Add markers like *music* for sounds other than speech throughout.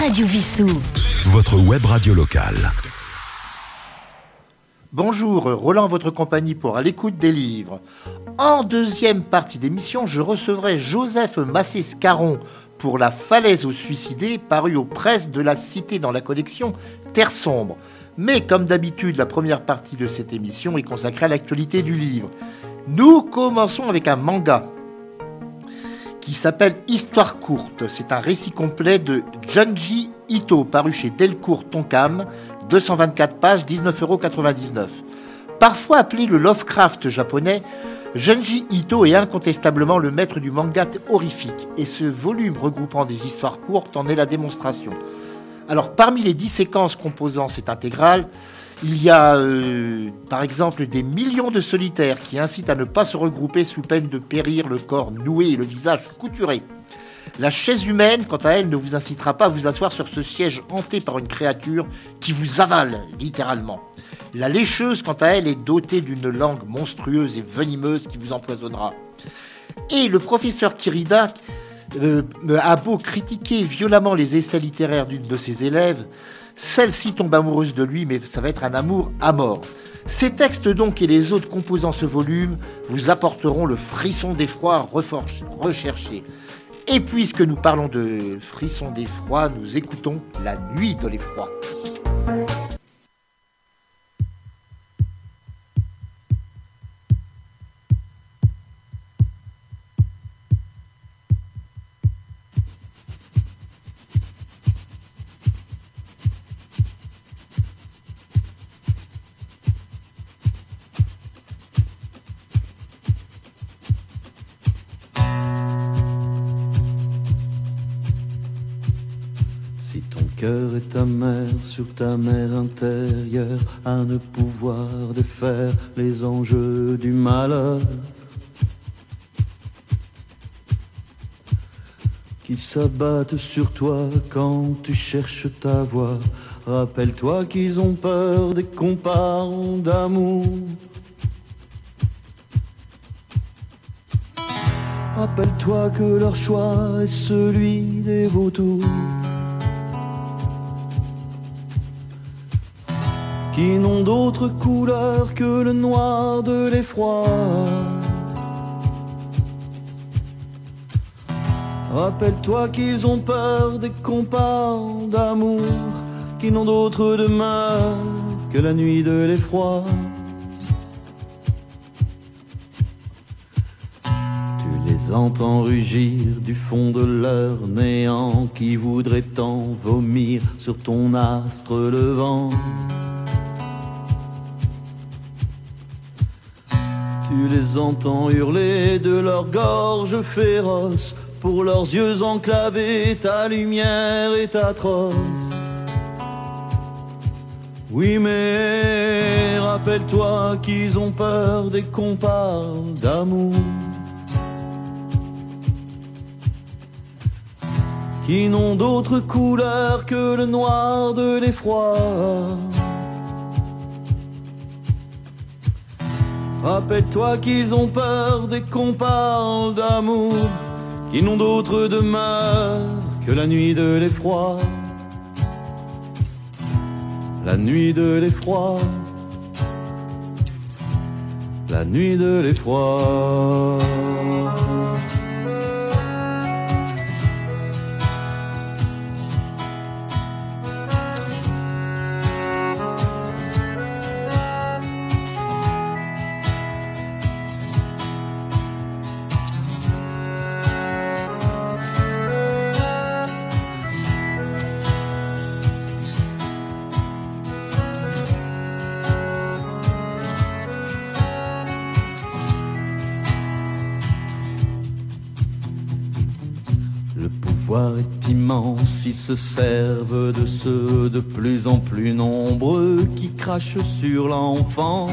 Radio Vissou. Votre web radio locale. Bonjour, Roland, votre compagnie pour à l'écoute des livres. En deuxième partie d'émission, je recevrai Joseph Massé-Scaron pour La falaise aux suicidés, paru aux presses de la Cité dans la collection Terre sombre. Mais comme d'habitude, la première partie de cette émission est consacrée à l'actualité du livre. Nous commençons avec un manga qui s'appelle Histoire courte. C'est un récit complet de Junji Ito, paru chez Delcourt Tonkam, 224 pages, 19,99 euros. Parfois appelé le Lovecraft japonais, Junji Ito est incontestablement le maître du manga horrifique, et ce volume regroupant des histoires courtes en est la démonstration. Alors, parmi les dix séquences composant cette intégrale, il y a euh, par exemple des millions de solitaires qui incitent à ne pas se regrouper sous peine de périr le corps noué et le visage couturé. La chaise humaine, quant à elle, ne vous incitera pas à vous asseoir sur ce siège hanté par une créature qui vous avale, littéralement. La lécheuse, quant à elle, est dotée d'une langue monstrueuse et venimeuse qui vous empoisonnera. Et le professeur Kirida euh, a beau critiquer violemment les essais littéraires d'une de ses élèves, celle-ci tombe amoureuse de lui, mais ça va être un amour à mort. Ces textes donc et les autres composant ce volume vous apporteront le frisson d'effroi recherché. Et puisque nous parlons de frisson d'effroi, nous écoutons La nuit de l'effroi. Mère sur ta mer intérieure à ne pouvoir défaire les enjeux du malheur. Qui s'abattent sur toi quand tu cherches ta voix. Rappelle-toi qu'ils ont peur des comparants d'amour. Rappelle-toi que leur choix est celui des vautours. Qui n'ont d'autre couleur que le noir de l'effroi. Rappelle-toi qu'ils ont peur des compas d'amour qui n'ont d'autre demeure que la nuit de l'effroi. Tu les entends rugir du fond de leur néant qui voudrait tant vomir sur ton astre levant. Tu les entends hurler de leur gorge féroce, pour leurs yeux enclavés, ta lumière est atroce. Oui, mais rappelle-toi qu'ils ont peur dès qu'on d'amour. Qui n'ont d'autre couleur que le noir de l'effroi. Rappelle-toi qu'ils ont peur dès qu'on d'amour, qui n'ont d'autre demeure que la nuit de l'effroi. La nuit de l'effroi. La nuit de l'effroi. Immense, ils se servent de ceux de plus en plus nombreux qui crachent sur l'enfance.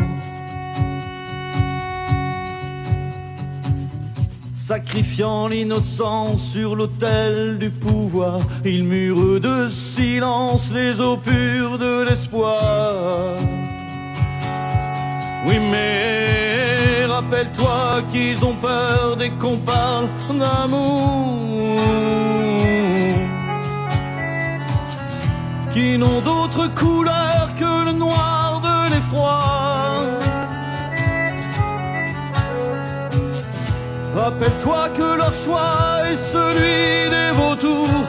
Sacrifiant l'innocence sur l'autel du pouvoir, ils murent de silence les eaux pures de l'espoir. Oui, mais rappelle-toi qu'ils ont peur dès qu'on parle d'amour. Qui n'ont d'autre couleur que le noir de l'effroi. Rappelle-toi que leur choix est celui des vautours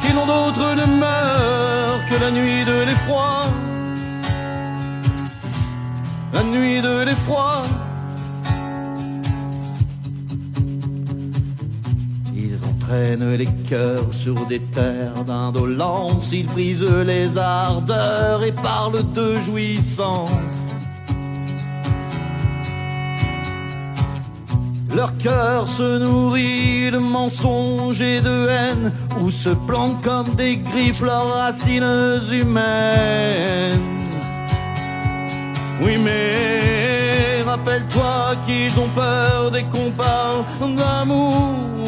qui n'ont d'autre demeure que la nuit de l'effroi. La nuit de l'effroi. Entraînent les cœurs sur des terres d'indolence, ils brisent les ardeurs et parlent de jouissance. Leur cœur se nourrit de mensonges et de haine, ou se plante comme des griffes leurs racines humaines. Oui, mais rappelle-toi qu'ils ont peur dès qu'on parle d'amour.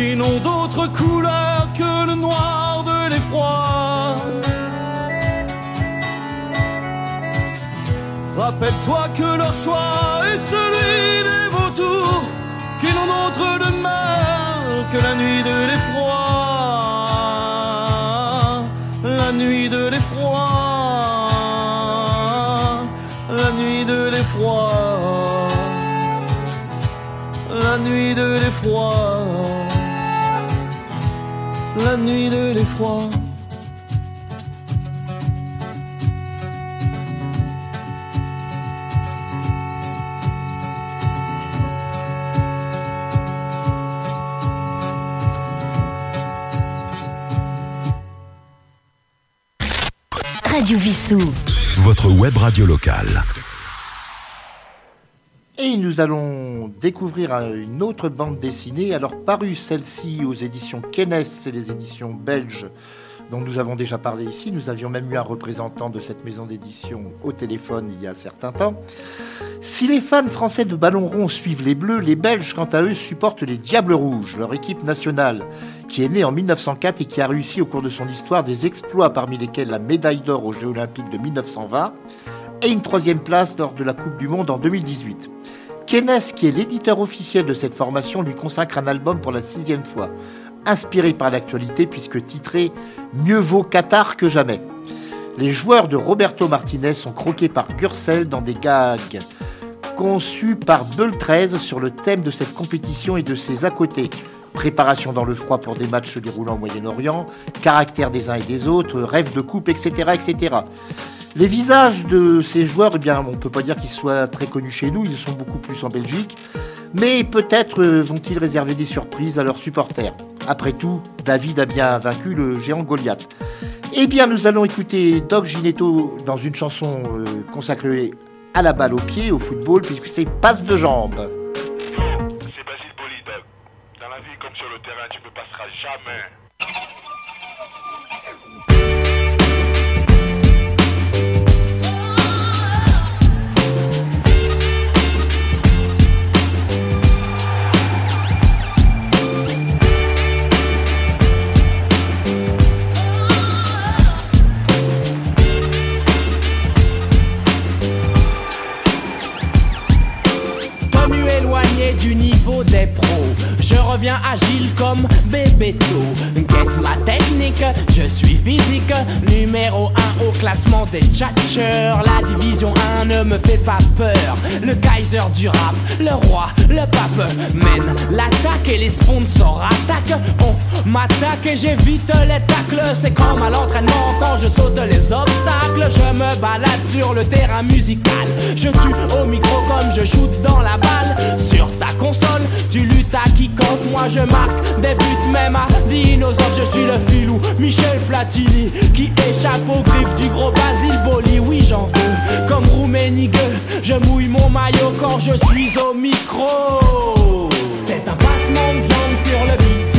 Qui n'ont d'autre couleur que le noir de l'effroi. Rappelle-toi que leur choix est celui des nuit de l'effroi. Radio Vissou. Votre web radio locale. Et nous allons découvrir une autre bande dessinée, alors parue celle-ci aux éditions Kennes, c'est les éditions belges dont nous avons déjà parlé ici. Nous avions même eu un représentant de cette maison d'édition au téléphone il y a un certain temps. Si les fans français de ballon rond suivent les Bleus, les Belges, quant à eux, supportent les Diables Rouges, leur équipe nationale, qui est née en 1904 et qui a réussi au cours de son histoire des exploits parmi lesquels la médaille d'or aux Jeux Olympiques de 1920 et une troisième place lors de la Coupe du Monde en 2018. Kennes, qui est l'éditeur officiel de cette formation, lui consacre un album pour la sixième fois, inspiré par l'actualité puisque titré Mieux vaut Qatar que jamais. Les joueurs de Roberto Martinez sont croqués par Gürcel dans des gags conçus par Beul 13 sur le thème de cette compétition et de ses à côté. Préparation dans le froid pour des matchs déroulant au Moyen-Orient, caractère des uns et des autres, rêve de coupe, etc., etc. Les visages de ces joueurs, eh bien, on ne peut pas dire qu'ils soient très connus chez nous, ils sont beaucoup plus en Belgique, mais peut-être euh, vont-ils réserver des surprises à leurs supporters? Après tout, David a bien vaincu le géant Goliath. Eh bien, nous allons écouter Doc Ginetto dans une chanson euh, consacrée à la balle au pied, au football, puisque c'est passe de jambes. Dans la vie comme sur le terrain, tu ne passeras jamais. Des tchatcheurs. La division 1 ne me fait pas peur. Le Kaiser du rap, le roi, le pape mène l'attaque et les sponsors attaquent. On m'attaque et j'évite les tacles. C'est comme à l'entraînement quand je saute les obstacles. Je me balade sur le terrain musical. Je tue au micro comme je shoot dans la balle. Sur ta console, tu luttes à kick-off. Moi je marque des buts même à dinosaures. Je suis le filou Michel Platini qui échappe aux griffes du gros Basile Boli. Oui, j'en veux comme Je mouille mon maillot quand je suis au micro. C'est un passement de sur le beat,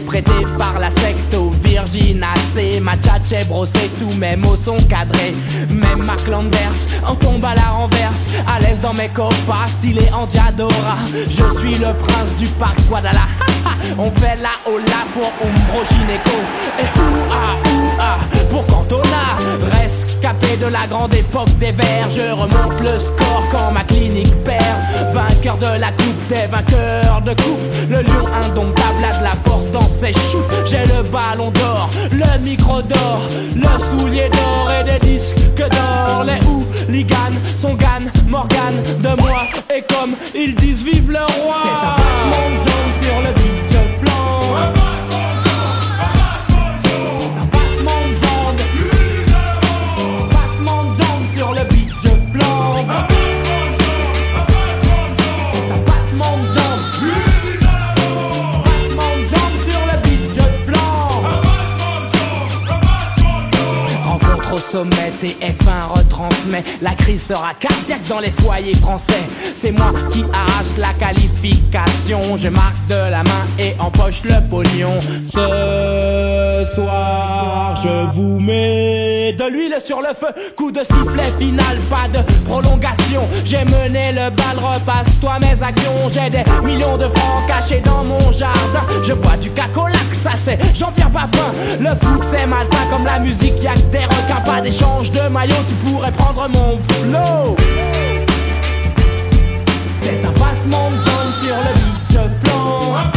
prêté par la secte au Virgin AC. Ma tchatche j'ai brossé, tous mes mots sont cadrés. Même Mark Landers en tombe à la renverse. À l'aise dans mes copas, stylé en Diadora. Je suis le prince du parc Guadalajara. *laughs* On fait la hola pour Umbro Gineco. Et ouah, ouah, pour Cantona. Rescapé de la grande époque des verts. Je remonte le score quand ma clinique perd. Vainqueur de la coupe des vainqueurs de coupe. Le lion indomptable a de la dans ses choux. J'ai le ballon d'or, le micro d'or, le soulier d'or et des disques d'or. Les hooligans sont Gann, Morgan de moi. Et comme ils disent, vive le roi. C'est un monde jaune sur le TF1 retransmet La crise sera cardiaque dans les foyers français. C'est moi qui arrache la qualification. Je marque de la main et empoche le pognon. Ce soir, je vous mets de l'huile sur le feu. Coup de sifflet final, pas de prolongation. J'ai mené le bal, repasse-toi mes actions. J'ai des millions de francs cachés dans mon jardin. Je bois du cacolac, ça c'est Jean-Pierre Papin. Le foot c'est malsain comme la musique, y'a que des requins Pas d'échange de maillot, tu pourrais prendre mon flow. C'est un passement de jambes sur le beat, je flanc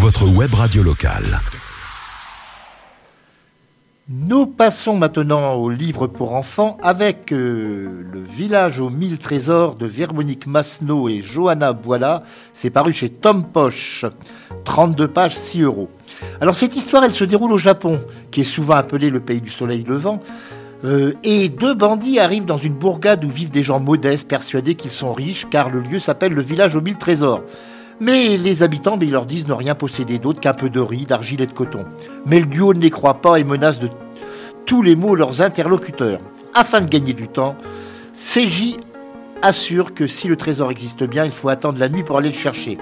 Votre web radio locale. Nous passons maintenant au livre pour enfants avec euh, Le village aux mille trésors de Véronique Masneau et Johanna Boila. C'est paru chez Tom Poche. 32 pages, 6 euros. Alors cette histoire, elle se déroule au Japon, qui est souvent appelé le pays du soleil levant. Euh, et deux bandits arrivent dans une bourgade où vivent des gens modestes, persuadés qu'ils sont riches, car le lieu s'appelle le village aux mille trésors. Mais les habitants, ils leur disent ne rien posséder d'autre qu'un peu de riz, d'argile et de coton. Mais le duo ne les croit pas et menace de tous les mots leurs interlocuteurs. Afin de gagner du temps, CJ assure que si le trésor existe bien, il faut attendre la nuit pour aller le chercher.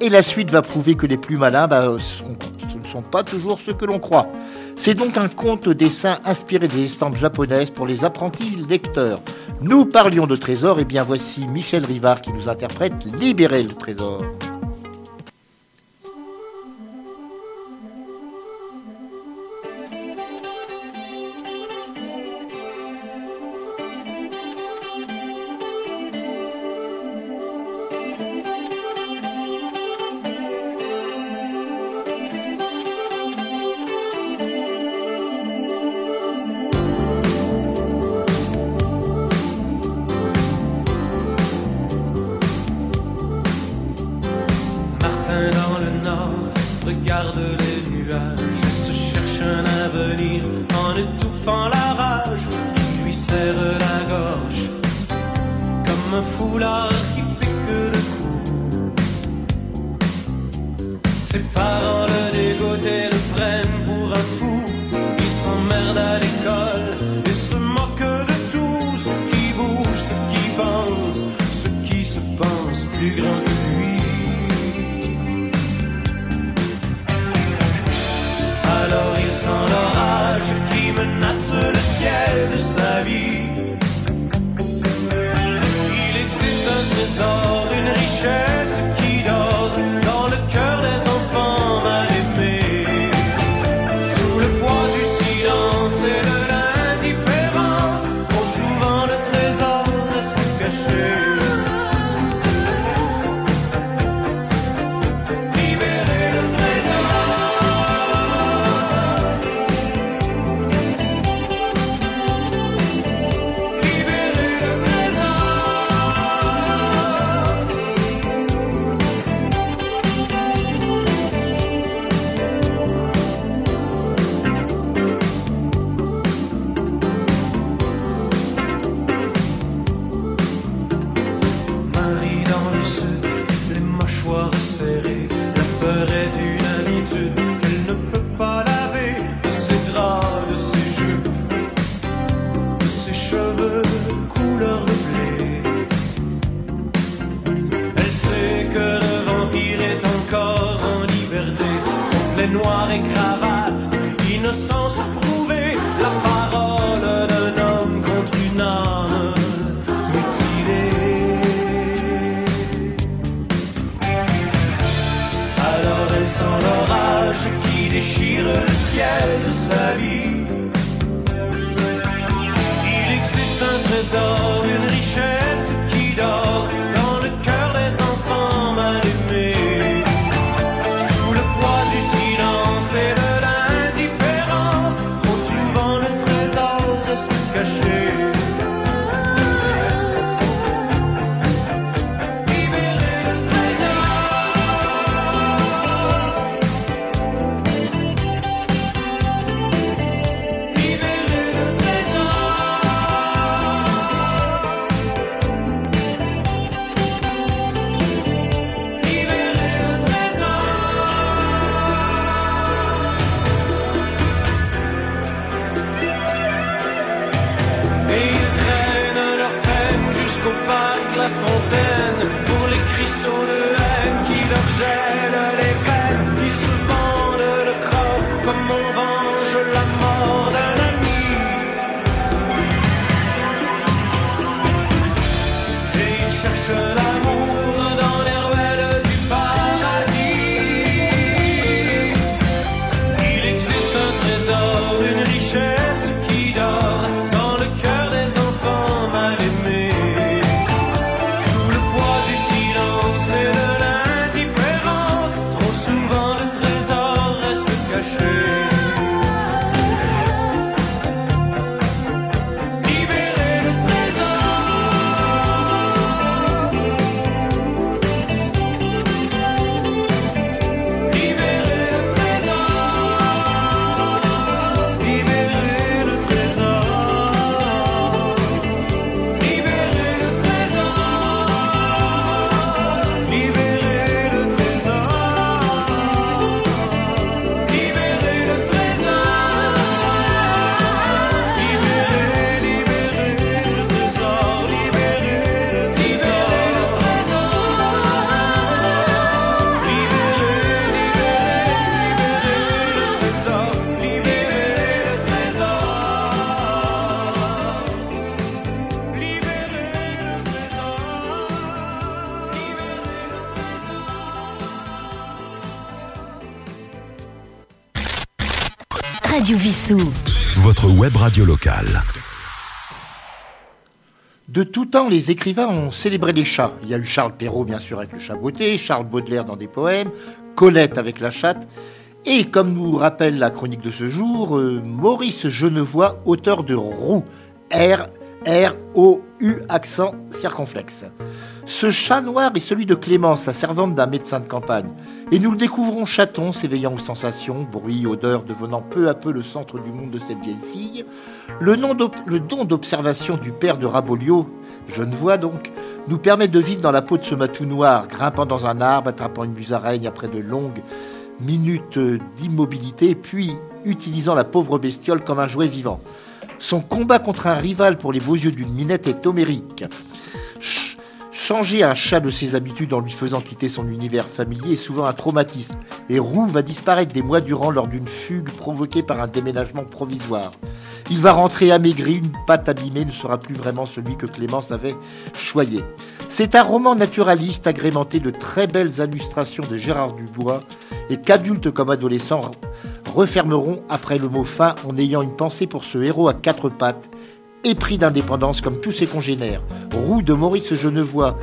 Et la suite va prouver que les plus malins, bah, ne sont pas toujours ceux que l'on croit. C'est donc un conte dessin inspiré des estampes japonaises pour les apprentis lecteurs. Nous parlions de trésor, et bien voici Michel Rivard qui nous interprète Libérer le trésor. De tout temps, les écrivains ont célébré les chats. Il y a eu Charles Perrault, bien sûr, avec le chat beauté, Charles Baudelaire dans des poèmes, Colette avec la chatte, et comme nous rappelle la chronique de ce jour, euh, Maurice Genevois, auteur de Roux, R, R, O, U, accent circonflexe. Ce chat noir est celui de Clémence, la servante d'un médecin de campagne. Et nous le découvrons chaton, s'éveillant aux sensations, bruits, odeurs, devenant peu à peu le centre du monde de cette vieille fille. Le, don d'observation du père de Rabolio, vois donc, nous permet de vivre dans la peau de ce matou noir, grimpant dans un arbre, attrapant une musaraigne après de longues minutes d'immobilité, puis utilisant la pauvre bestiole comme un jouet vivant. Son combat contre un rival pour les beaux yeux d'une minette est homérique. Changer un chat de ses habitudes en lui faisant quitter son univers familier est souvent un traumatisme, et Roux va disparaître des mois durant lors d'une fugue provoquée par un déménagement provisoire. Il va rentrer amaigri, une patte abîmée ne sera plus vraiment celui que Clémence avait choyé. C'est un roman naturaliste agrémenté de très belles illustrations de Gérard Dubois et qu'adultes comme adolescents refermeront après le mot fin en ayant une pensée pour ce héros à quatre pattes épris d'indépendance comme tous ses congénères. Roue de Maurice Genevois,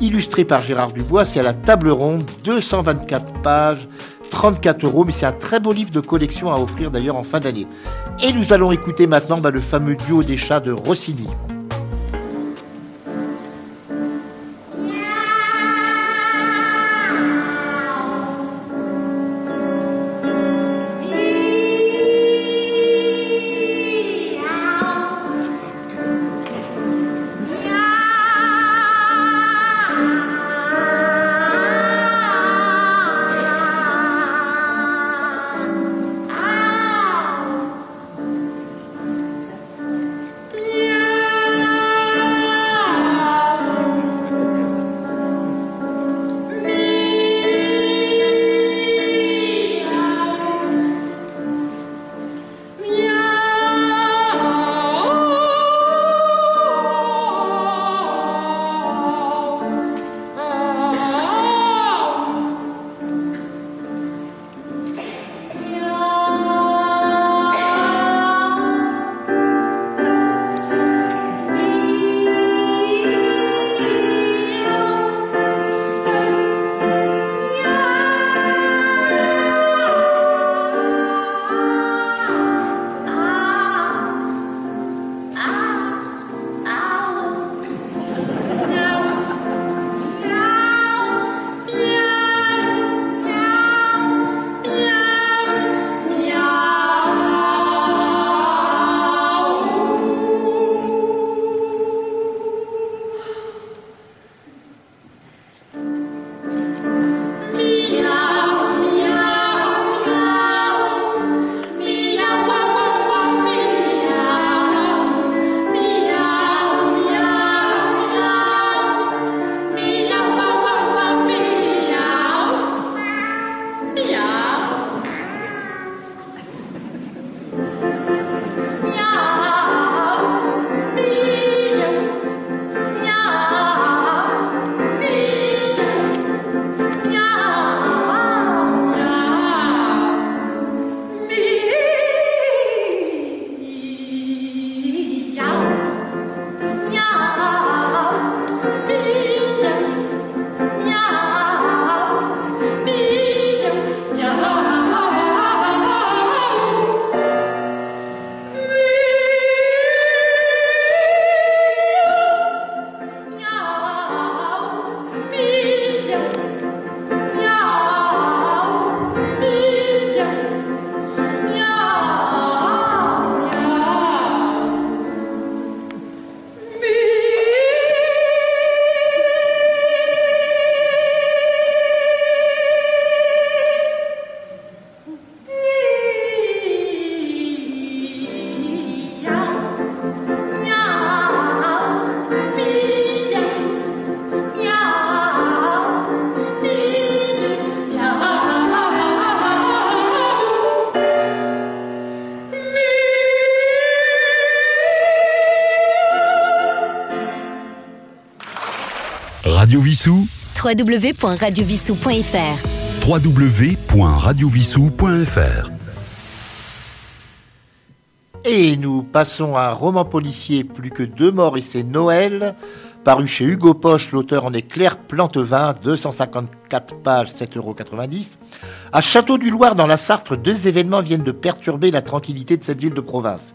illustré par Gérard Dubois, c'est à la table ronde, 224 pages, 34 euros, mais c'est un très beau livre de collection à offrir d'ailleurs en fin d'année. Et nous allons écouter maintenant bah, le fameux duo des chats de Rossini. Radio Vissou www.radiovissou.fr www.radiovissou.fr Et nous passons à un roman policier Plus que deux morts et c'est Noël, paru chez Hugo Poche. L'auteur en est Claire Plantevin, 254 pages, 7,90 euros. À Château du Loir, dans la Sarthe, deux événements viennent de perturber la tranquillité de cette ville de province.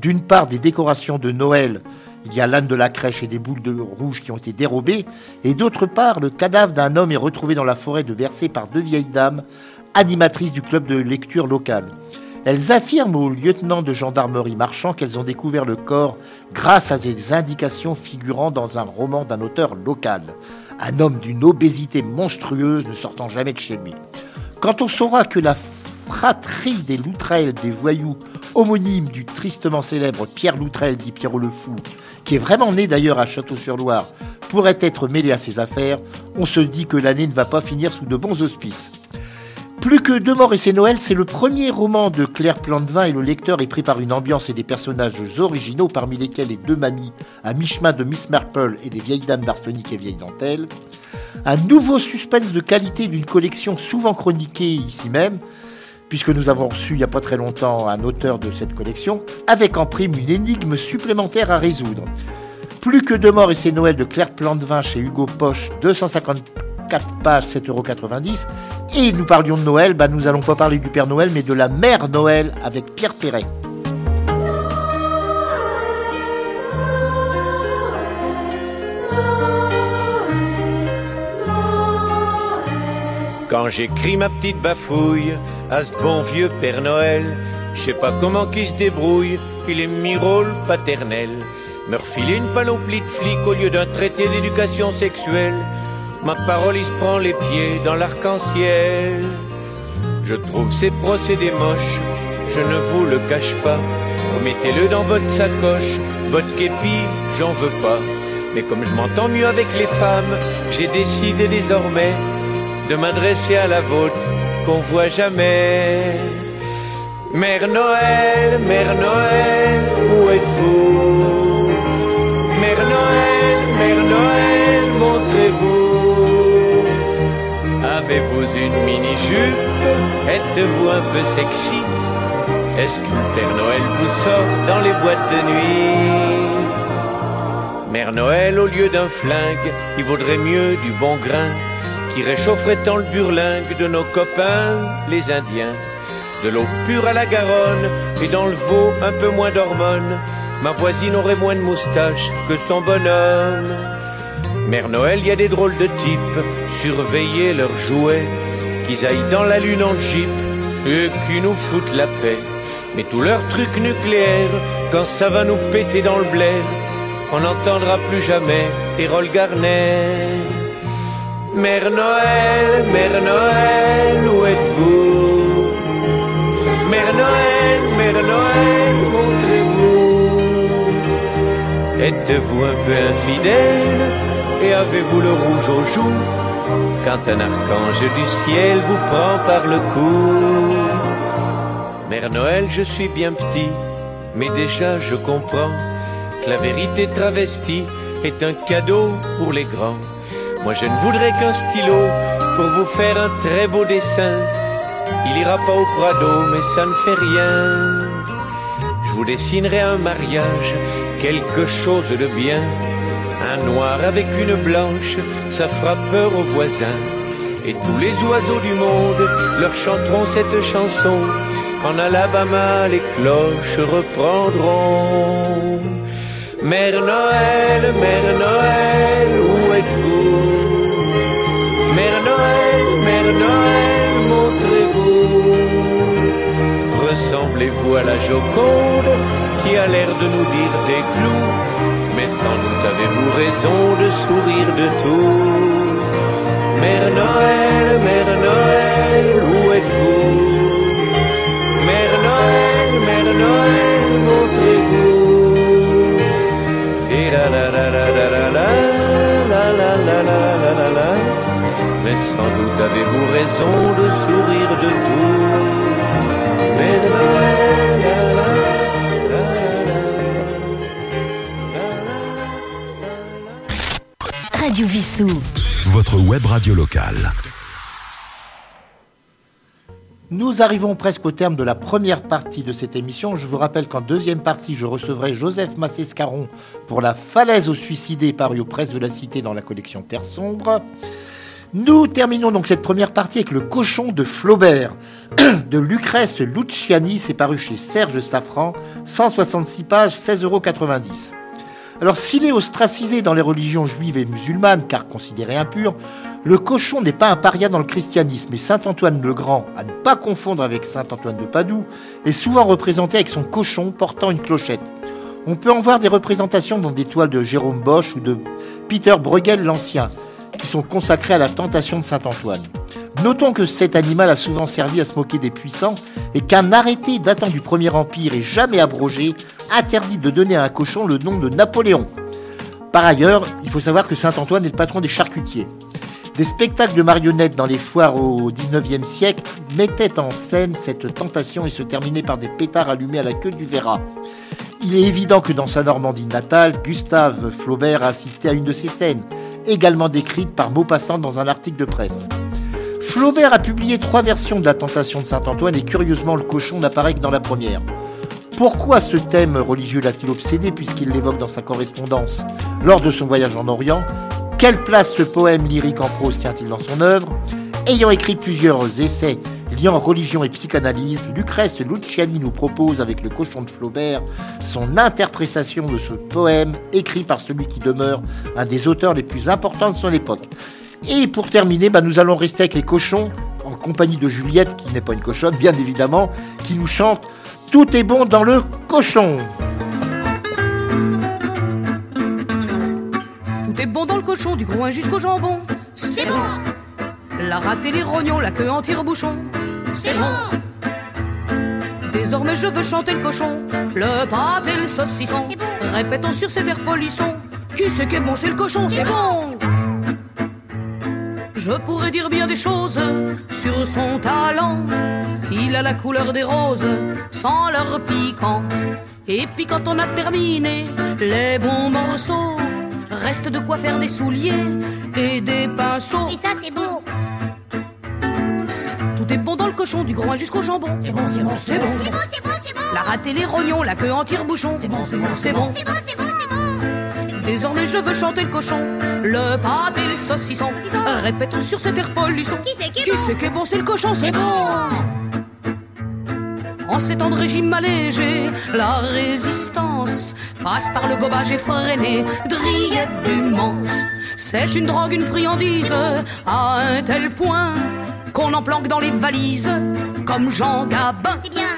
D'une part, des décorations de Noël. Il y a l'âne de la crèche et des boules de rouge qui ont été dérobées. Et d'autre part, le cadavre d'un homme est retrouvé dans la forêt de Bercé par deux vieilles dames, animatrices du club de lecture local. Elles affirment au lieutenant de gendarmerie marchand qu'elles ont découvert le corps grâce à des indications figurant dans un roman d'un auteur local. Un homme d'une obésité monstrueuse ne sortant jamais de chez lui. Quand on saura que la fratrie des Loutrel, des voyous, homonyme du tristement célèbre Pierre Loutrel, dit Pierrot le Fou, qui est vraiment né d'ailleurs à Château-sur-Loire, pourrait être mêlé à ses affaires, on se dit que l'année ne va pas finir sous de bons auspices. Plus que Deux morts et c'est Noël, c'est le premier roman de Claire Plantevin et le lecteur est pris par une ambiance et des personnages originaux, parmi lesquels les deux mamies à mi-chemin de Miss Marple et des vieilles dames d'arsenic et vieilles dentelles. Un nouveau suspense de qualité d'une collection souvent chroniquée ici même, puisque nous avons reçu il n'y a pas très longtemps un auteur de cette collection, avec en prime une énigme supplémentaire à résoudre. Plus que deux morts et c'est Noël de Claire Plantevin chez Hugo Poche, 254 pages, 7,90 euros. Et nous parlions de Noël, bah nous allons pas parler du Père Noël, mais de la Mère Noël avec Pierre Perret. Quand j'écris ma petite bafouille à ce bon vieux Père Noël, je sais pas comment qu'il se débrouille, qu'il est mi rôle paternel. Me refiler une panoplie de flic au lieu d'un traité d'éducation sexuelle. Ma parole, il se prend les pieds dans l'arc-en-ciel. Je trouve ces procédés moches, je ne vous le cache pas. Remettez-le dans votre sacoche, votre képi, j'en veux pas. Mais comme je m'entends mieux avec les femmes, j'ai décidé désormais de m'adresser à la vôtre qu'on voit jamais. Mère Noël, Mère Noël, où êtes-vous? Mère Noël, Mère Noël, montrez-vous. Avez-vous une mini-jupe? Êtes-vous un peu sexy? Est-ce que Père Noël vous sort dans les boîtes de nuit? Mère Noël, au lieu d'un flingue, il vaudrait mieux du bon grain qui réchaufferait tant le burlingue de nos copains, les Indiens. De l'eau pure à la Garonne et dans le veau un peu moins d'hormones. Ma voisine aurait moins de moustaches que son bonhomme. Mère Noël, y a des drôles de types, surveiller leurs jouets, qu'ils aillent dans la lune en jeep et qui nous foutent la paix. Mais tous leurs trucs nucléaires, quand ça va nous péter dans le blé, on n'entendra plus jamais Erol Garnet. Mère Noël, Mère Noël, où êtes-vous? Mère Noël, Mère Noël, montrez-vous. Êtes-vous un peu infidèle? Et avez-vous le rouge aux joues? Quand un archange du ciel vous prend par le cou Mère Noël, je suis bien petit, mais déjà je comprends que la vérité travestie est un cadeau pour les grands. Moi je ne voudrais qu'un stylo pour vous faire un très beau dessin. Il ira pas au Prado, mais ça ne fait rien. Je vous dessinerai un mariage, quelque chose de bien. Un noir avec une blanche, ça fera peur aux voisins. Et tous les oiseaux du monde leur chanteront cette chanson. En Alabama, les cloches reprendront. Mère Noël, Mère Noël, Ressemblez-vous à la Joconde qui a l'air de nous dire des clous, mais sans doute avez-vous raison de sourire de tout. Mère Noël, Mère Noël, où êtes-vous Mère Noël, Mère Noël, montrez-vous. Et la la la la la la la la la la la la Mais sans doute avez-vous raison de sourire de tout. Radio Vissou. Votre web radio locale. Nous arrivons presque au terme de la première partie de cette émission. Je vous rappelle qu'en deuxième partie, je recevrai Joseph Massescaron pour La falaise aux suicidés paru aux presses de la Cité dans la collection Terre sombre. Nous terminons donc cette première partie avec Le cochon de Flaubert *clears throat* de Lucrèce Luciani. C'est paru chez Serge Safran, 166 pages, 16,90 euros. Alors s'il est ostracisé dans les religions juives et musulmanes, car considéré impur, le cochon n'est pas un paria dans le christianisme, et Saint Antoine le Grand, à ne pas confondre avec Saint Antoine de Padoue, est souvent représenté avec son cochon portant une clochette. On peut en voir des représentations dans des toiles de Jérôme Bosch ou de Peter Bruegel l'Ancien, qui sont consacrées à la tentation de Saint Antoine. Notons que cet animal a souvent servi à se moquer des puissants et qu'un arrêté datant du Premier Empire et jamais abrogé interdit de donner à un cochon le nom de Napoléon. Par ailleurs, il faut savoir que Saint Antoine est le patron des charcutiers. Des spectacles de marionnettes dans les foires au XIXe siècle mettaient en scène cette tentation et se terminaient par des pétards allumés à la queue du Verra. Il est évident que dans sa Normandie natale, Gustave Flaubert a assisté à une de ces scènes, également décrite par Maupassant dans un article de presse. Flaubert a publié trois versions de la tentation de Saint-Antoine et curieusement le cochon n'apparaît que dans la première. Pourquoi ce thème religieux l'a-t-il obsédé puisqu'il l'évoque dans sa correspondance lors de son voyage en Orient? Quelle place le poème lyrique en prose tient-il dans son œuvre? Ayant écrit plusieurs essais liant religion et psychanalyse, Lucrèce Luciani nous propose avec le cochon de Flaubert son interprétation de ce poème écrit par celui qui demeure un des auteurs les plus importants de son époque. Et pour terminer, bah, nous allons rester avec les cochons, en compagnie de Juliette, qui n'est pas une cochonne, bien évidemment, qui nous chante Tout est bon dans le cochon. Tout est bon dans le cochon, du groin jusqu'au jambon. C'est bon. La rate et les rognons, la queue en tire-bouchon. C'est bon. Désormais je veux chanter le cochon, le pâté et le saucisson. Répétons sur cet air polisson. Qui c'est qui est bon, c'est le cochon, c'est bon. Je pourrais dire bien des choses sur son talent. Il a la couleur des roses, sans leur piquant. Et puis quand on a terminé les bons morceaux, reste de quoi faire des souliers et des pinceaux. Et ça c'est beau. Tout est bon dans le cochon, du groin jusqu'au jambon. C'est bon, c'est bon, c'est bon, c'est bon, c'est bon, c'est bon. La rate et les rognons, la queue en tire-bouchon. C'est bon, c'est bon, c'est bon, c'est bon, c'est bon, c'est bon. Désormais je veux chanter le cochon, le pâté et le saucisson. Répétons sur cet air polisson. Qui c'est qui est Qui bon c'est qui est bon, c'est le cochon, c'est bon. En ces temps de régime allégé, la résistance passe par le gobage effréné de rillettes du manche. C'est une drogue, une friandise, à un tel point qu'on en planque dans les valises, comme Jean Gabin. C'est bien.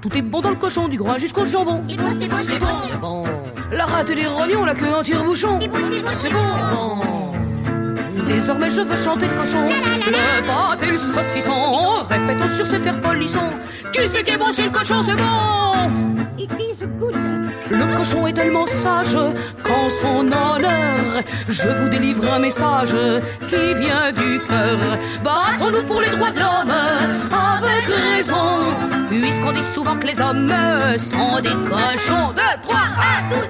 Tout est bon dans le cochon, du groin jusqu'au jambon. C'est bon, c'est bon, c'est bon. Bon. La rate et les rognons, la queue en tire-bouchon. C'est bon, c'est bon, C'est c'est bon. Désormais je veux chanter le cochon, le pâté et le saucisson. Répétons sur cet air polisson. Qui c'est qui est bon, c'est le cochon, c'est bon. Cochon est tellement sage qu'en son honneur, je vous délivre un message qui vient du cœur. Battons-nous pour les droits de l'homme avec raison, puisqu'on dit souvent que les hommes sont des cochons. Deux, trois, un, douze.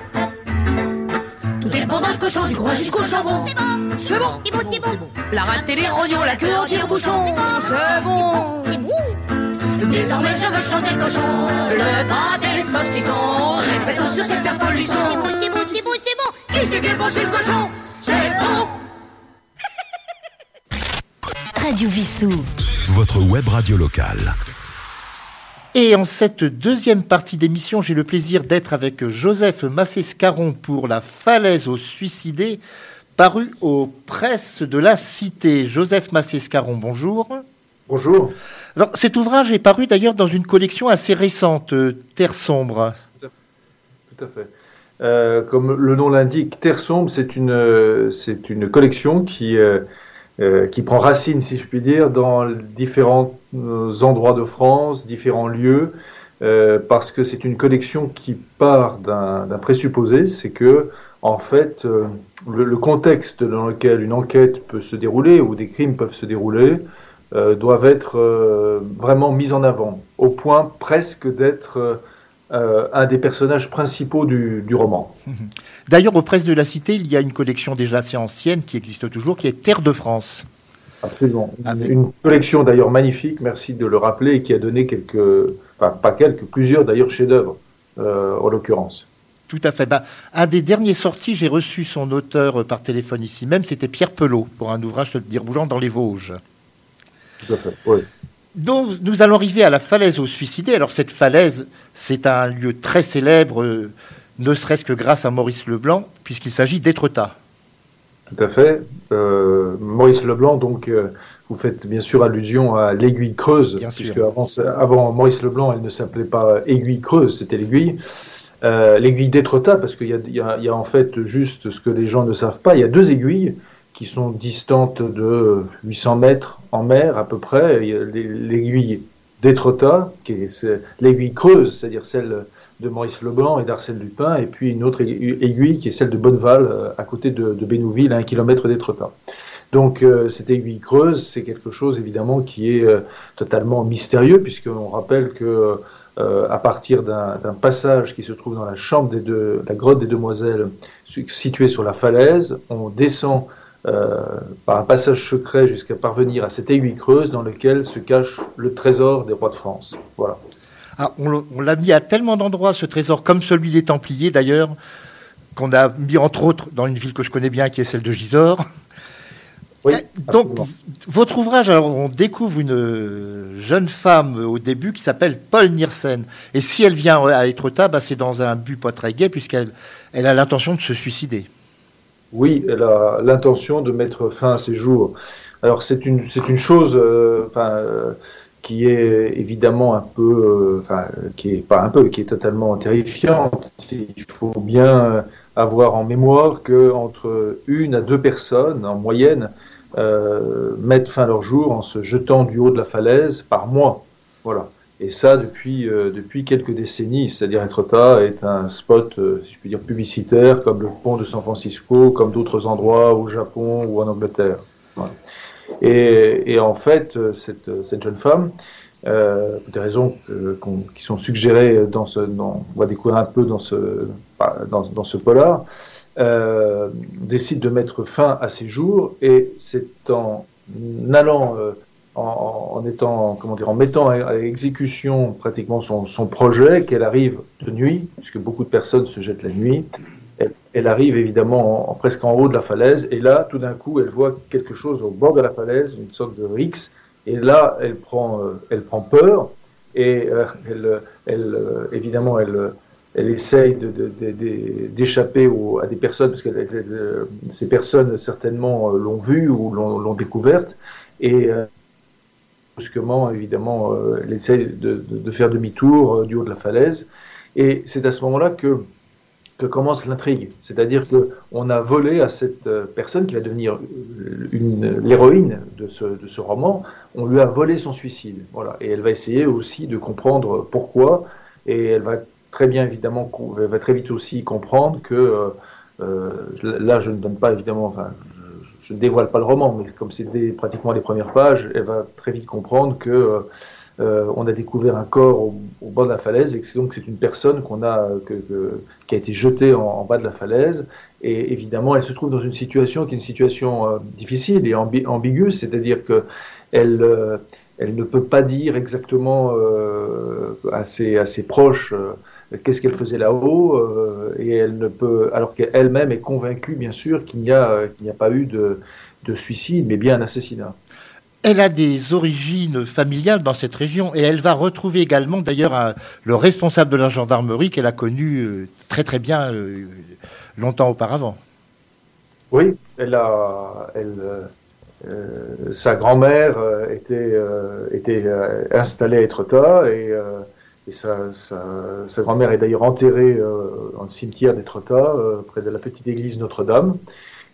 Tout est bon dans le cochon, du groin jusqu'au jambon. C'est bon. C'est bon. C'est bon, c'est bon. La rate et les rognons, la queue en tire-bouchon. C'est bon. Désormais je veux chanter le cochon, le pâté et le saucisson. Répétons sur cette terre polisson. C'est bon, c'est bon, c'est bon, c'est bon. Qui c'est qui est bon, c'est le cochon? C'est bon *laughs* Radio Vissou. Votre web radio locale. Et en cette deuxième partie d'émission, j'ai le plaisir d'être avec Joseph Massescaron pour La falaise aux suicidés, paru aux presses de la Cité. Joseph Massescaron, bonjour. Bonjour. Alors, cet ouvrage est paru d'ailleurs dans une collection assez récente, euh, Terre sombre. Tout à fait. Euh, comme le nom l'indique, Terre sombre, c'est une, euh, c'est une collection qui, euh, qui prend racine, si je puis dire, dans différents endroits de France, différents lieux, euh, parce que c'est une collection qui part d'un d'un présupposé, c'est que, en fait, euh, le, le contexte dans lequel une enquête peut se dérouler ou des crimes peuvent se dérouler euh, doivent être euh, vraiment mis en avant, au point presque d'être euh, un des personnages principaux du, roman. *laughs* D'ailleurs, aux presses de la Cité, il y a une collection déjà assez ancienne qui existe toujours, qui est Terre de France. Absolument. Une collection d'ailleurs magnifique, merci de le rappeler, et qui a donné quelques, enfin pas quelques, plusieurs d'ailleurs chefs-d'œuvre, en l'occurrence. Tout à fait. Bah, un des derniers sorties, j'ai reçu son auteur par téléphone ici même, c'était Pierre Pelot, pour un ouvrage de dire boulant dans les Vosges. Tout à fait, oui. Donc, nous allons arriver à la falaise aux suicidés. Alors, cette falaise, c'est un lieu très célèbre, euh, ne serait-ce que grâce à Maurice Leblanc, puisqu'il s'agit d'Étretat. Tout à fait. Euh, Maurice Leblanc, donc, euh, vous faites bien sûr allusion à l'aiguille creuse, puisque avant, avant, Maurice Leblanc, elle ne s'appelait pas aiguille creuse, c'était l'aiguille. Euh, l'aiguille d'Étretat, parce qu'il y, a en fait juste ce que les gens ne savent pas, il y a deux aiguilles qui sont distantes de 800 mètres en mer à peu près. L'aiguille d'Étretat, qui est l'aiguille creuse, c'est-à-dire celle de Maurice Leblanc et d'Arsène Lupin, et puis une autre aiguille qui est celle de Bonneval, euh, à côté de, Bénouville, à un kilomètre d'Étretat. Donc euh, cette aiguille creuse, c'est quelque chose évidemment qui est totalement mystérieux, puisqu'on rappelle que euh, à partir d'un passage qui se trouve dans la chambre des deux, la grotte des Demoiselles, située sur la falaise. On descend euh, par un passage secret jusqu'à parvenir à cette aiguille creuse dans laquelle se cache le trésor des rois de France. Voilà. Ah, on l'a mis à tellement d'endroits, ce trésor, comme celui des Templiers d'ailleurs, qu'on a mis entre autres dans une ville que je connais bien, qui est celle de Gisors. Eh, donc, votre ouvrage, alors, on découvre une jeune femme au début qui s'appelle Paul Nielsen. Et si elle vient à Étretat, bah, c'est dans un but pas très gai, puisqu'elle elle a l'intention de se suicider. Oui, elle a l'intention de mettre fin à ses jours. Alors, c'est une, une chose euh, euh, qui est évidemment un peu, euh, qui est pas un peu, qui est totalement terrifiante. Il faut bien avoir en mémoire que entre une à deux personnes en moyenne euh, mettent fin à leur jour en se jetant du haut de la falaise par mois. Voilà. Et ça depuis, euh, depuis quelques décennies. C'est-à-dire Etretat est un spot, euh, si je puis dire, publicitaire, comme le pont de San Francisco, comme d'autres endroits au Japon ou en Angleterre. Et, et, en fait, cette, cette jeune femme, euh, pour des raisons qui sont suggérées dans ce, dans, on va découvrir un peu dans ce, dans, dans ce polar, euh, décide de mettre fin à ses jours et c'est en allant, euh, en, étant, comment dire, en mettant à, exécution pratiquement son, son projet qu'elle arrive de nuit, puisque beaucoup de personnes se jettent la nuit. Elle, arrive évidemment en, presque en haut de la falaise et là, tout d'un coup, elle voit quelque chose au bord de la falaise, une sorte de rix, et là, elle prend, euh, elle prend peur et elle, elle, évidemment, elle elle essaye d'échapper à des personnes, parce que ces personnes certainement euh, l'ont vue ou l'ont découverte, et euh, brusquement, évidemment, euh, elle essaye de, faire demi-tour du haut de la falaise. Et c'est à ce moment-là que, que commence l'intrigue. C'est-à-dire qu'on a volé à cette personne qui va devenir l'héroïne de ce, de ce roman, on lui a volé son suicide. Voilà. Et elle va essayer aussi de comprendre pourquoi, et elle va très bien évidemment, va très vite aussi comprendre que, euh, euh, là je ne donne pas évidemment, enfin je, ne dévoile pas le roman, mais comme c'est pratiquement les premières pages, elle va très vite comprendre que euh, on a découvert un corps au, bord de la falaise et que c'est donc c'est une personne qu'on a que, qui a été jetée en, bas de la falaise. Et évidemment elle se trouve dans une situation qui est une situation difficile et ambiguë, c'est-à-dire que elle elle ne peut pas dire exactement à ses, à, ses, proches qu'est-ce qu'elle faisait là-haut, euh, et elle ne peut, alors qu'elle-même est convaincue, bien sûr, qu'il n'y a, a pas eu de, suicide, mais bien un assassinat. Elle a des origines familiales dans cette région et elle va retrouver également d'ailleurs le responsable de la gendarmerie qu'elle a connu euh, très très bien euh, longtemps auparavant. Oui, elle a, sa grand-mère était, était installée à Etretat et et sa, sa, grand-mère est d'ailleurs enterrée euh, dans le cimetière d'Étretat, euh, près de la petite église Notre-Dame.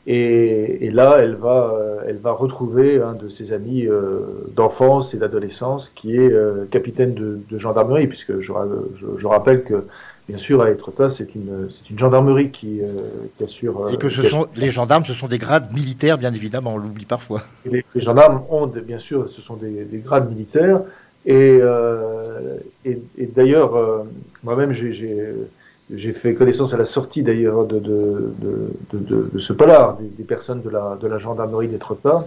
Et, et, là, elle va, euh, elle va retrouver un de ses amis euh, d'enfance et d'adolescence qui est euh, capitaine de, de, gendarmerie, puisque je, je, je, rappelle que, bien sûr, à Étretat, c'est une, une gendarmerie qui, qui assure. Et que ce sont, les gendarmes, ce sont des grades militaires, bien évidemment, on l'oublie parfois. Les, les, gendarmes ont, bien sûr, ce sont des, des grades militaires, Et, euh, et, et d'ailleurs, euh, moi-même, j'ai- fait connaissance à la sortie d'ailleurs de, de, de, de, ce polar, des, des personnes de la, de la gendarmerie d'Étretat,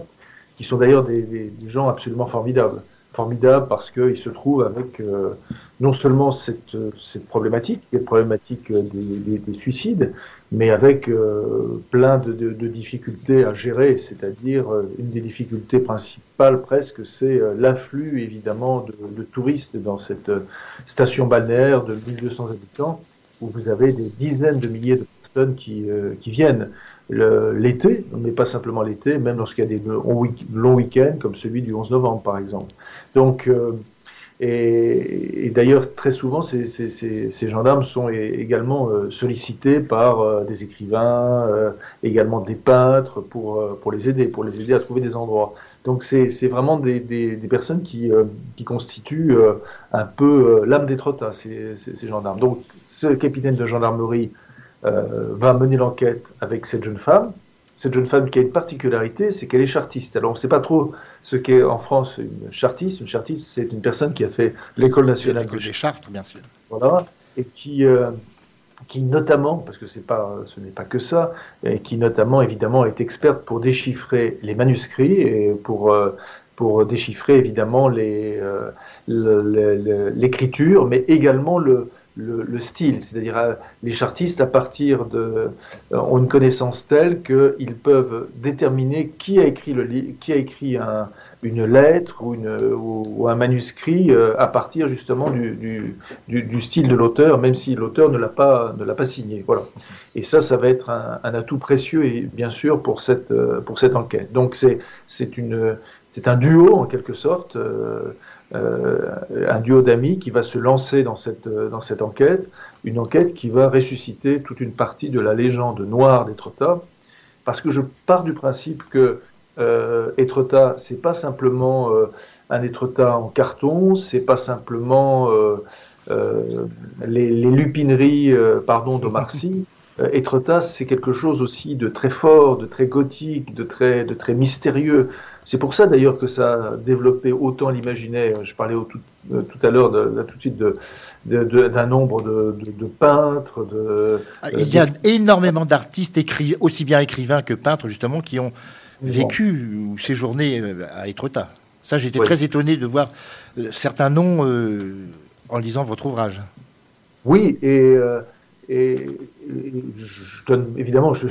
qui sont d'ailleurs des, des, gens absolument formidables. Formidables parce qu'ils se trouvent avec euh, non seulement cette, cette problématique, cette problématique des, des suicides, mais avec euh, plein de, de, de difficultés à gérer, c'est-à-dire euh, une des difficultés principales presque, c'est euh, l'afflux évidemment de, de touristes dans cette euh, station balnéaire de 1200 habitants, où vous avez des dizaines de milliers de personnes qui, euh, qui viennent l'été, mais pas simplement l'été, même lorsqu'il y a des longs week-ends comme celui du 11 novembre par exemple. Donc, euh, et, d'ailleurs, très souvent, ces, gendarmes sont également euh, sollicités par euh, des écrivains, euh, également des peintres, pour, pour les aider, pour les aider à trouver des endroits. Donc c'est vraiment des, des, personnes qui, qui constituent un peu l'âme des trottas, ces, ces, ces gendarmes. Donc ce capitaine de gendarmerie va mener l'enquête avec cette jeune femme. Cette jeune femme qui a une particularité, c'est qu'elle est chartiste. Alors on ne sait pas trop ce qu'est en France une chartiste. Une chartiste, c'est une personne qui a fait l'école nationale L'école des chartes, bien sûr. voilà, et qui, euh, qui notamment, parce que c'est pas, ce n'est pas que ça, et qui notamment évidemment est experte pour déchiffrer les manuscrits et pour euh, pour déchiffrer évidemment les euh, le- le- le- l'écriture, mais également le le, le style, c'est-à-dire euh, les chartistes à partir de euh, ont une connaissance telle qu'ils peuvent déterminer qui a écrit le qui a écrit un, une lettre ou, une, ou, un manuscrit euh, à partir justement du, du, du, du style de l'auteur, même si l'auteur ne l'a pas ne l'a pas signé. Voilà. Et ça, ça va être un, un atout précieux et bien sûr pour cette pour cette enquête. Donc c'est c'est une c'est un duo en quelque sorte. euh, un duo d'amis qui va se lancer dans cette, euh, dans cette enquête, une enquête qui va ressusciter toute une partie de la légende noire d'Étretat, parce que je pars du principe que euh, Étretat, c'est pas simplement euh, un Étretat en carton, c'est pas simplement euh, euh, les, les lupineries, euh, pardon, d'Omar Sy. *laughs* Euh, Étretat, c'est quelque chose aussi de très fort, de très gothique, de très, de très mystérieux. C'est pour ça d'ailleurs que ça a développé autant l'imaginaire. Je parlais au tout, euh, tout à l'heure, de- tout de suite, de- de- de- d'un nombre de, peintres, de, Ah, Il y a énormément d'artistes, aussi bien écrivains que peintres, justement, qui ont vécu ou séjourné euh, à Étretat. Ça, j'étais Oui. très étonné de voir euh, certains noms euh, en lisant votre ouvrage. Oui, et, euh, et, je donne évidemment, je,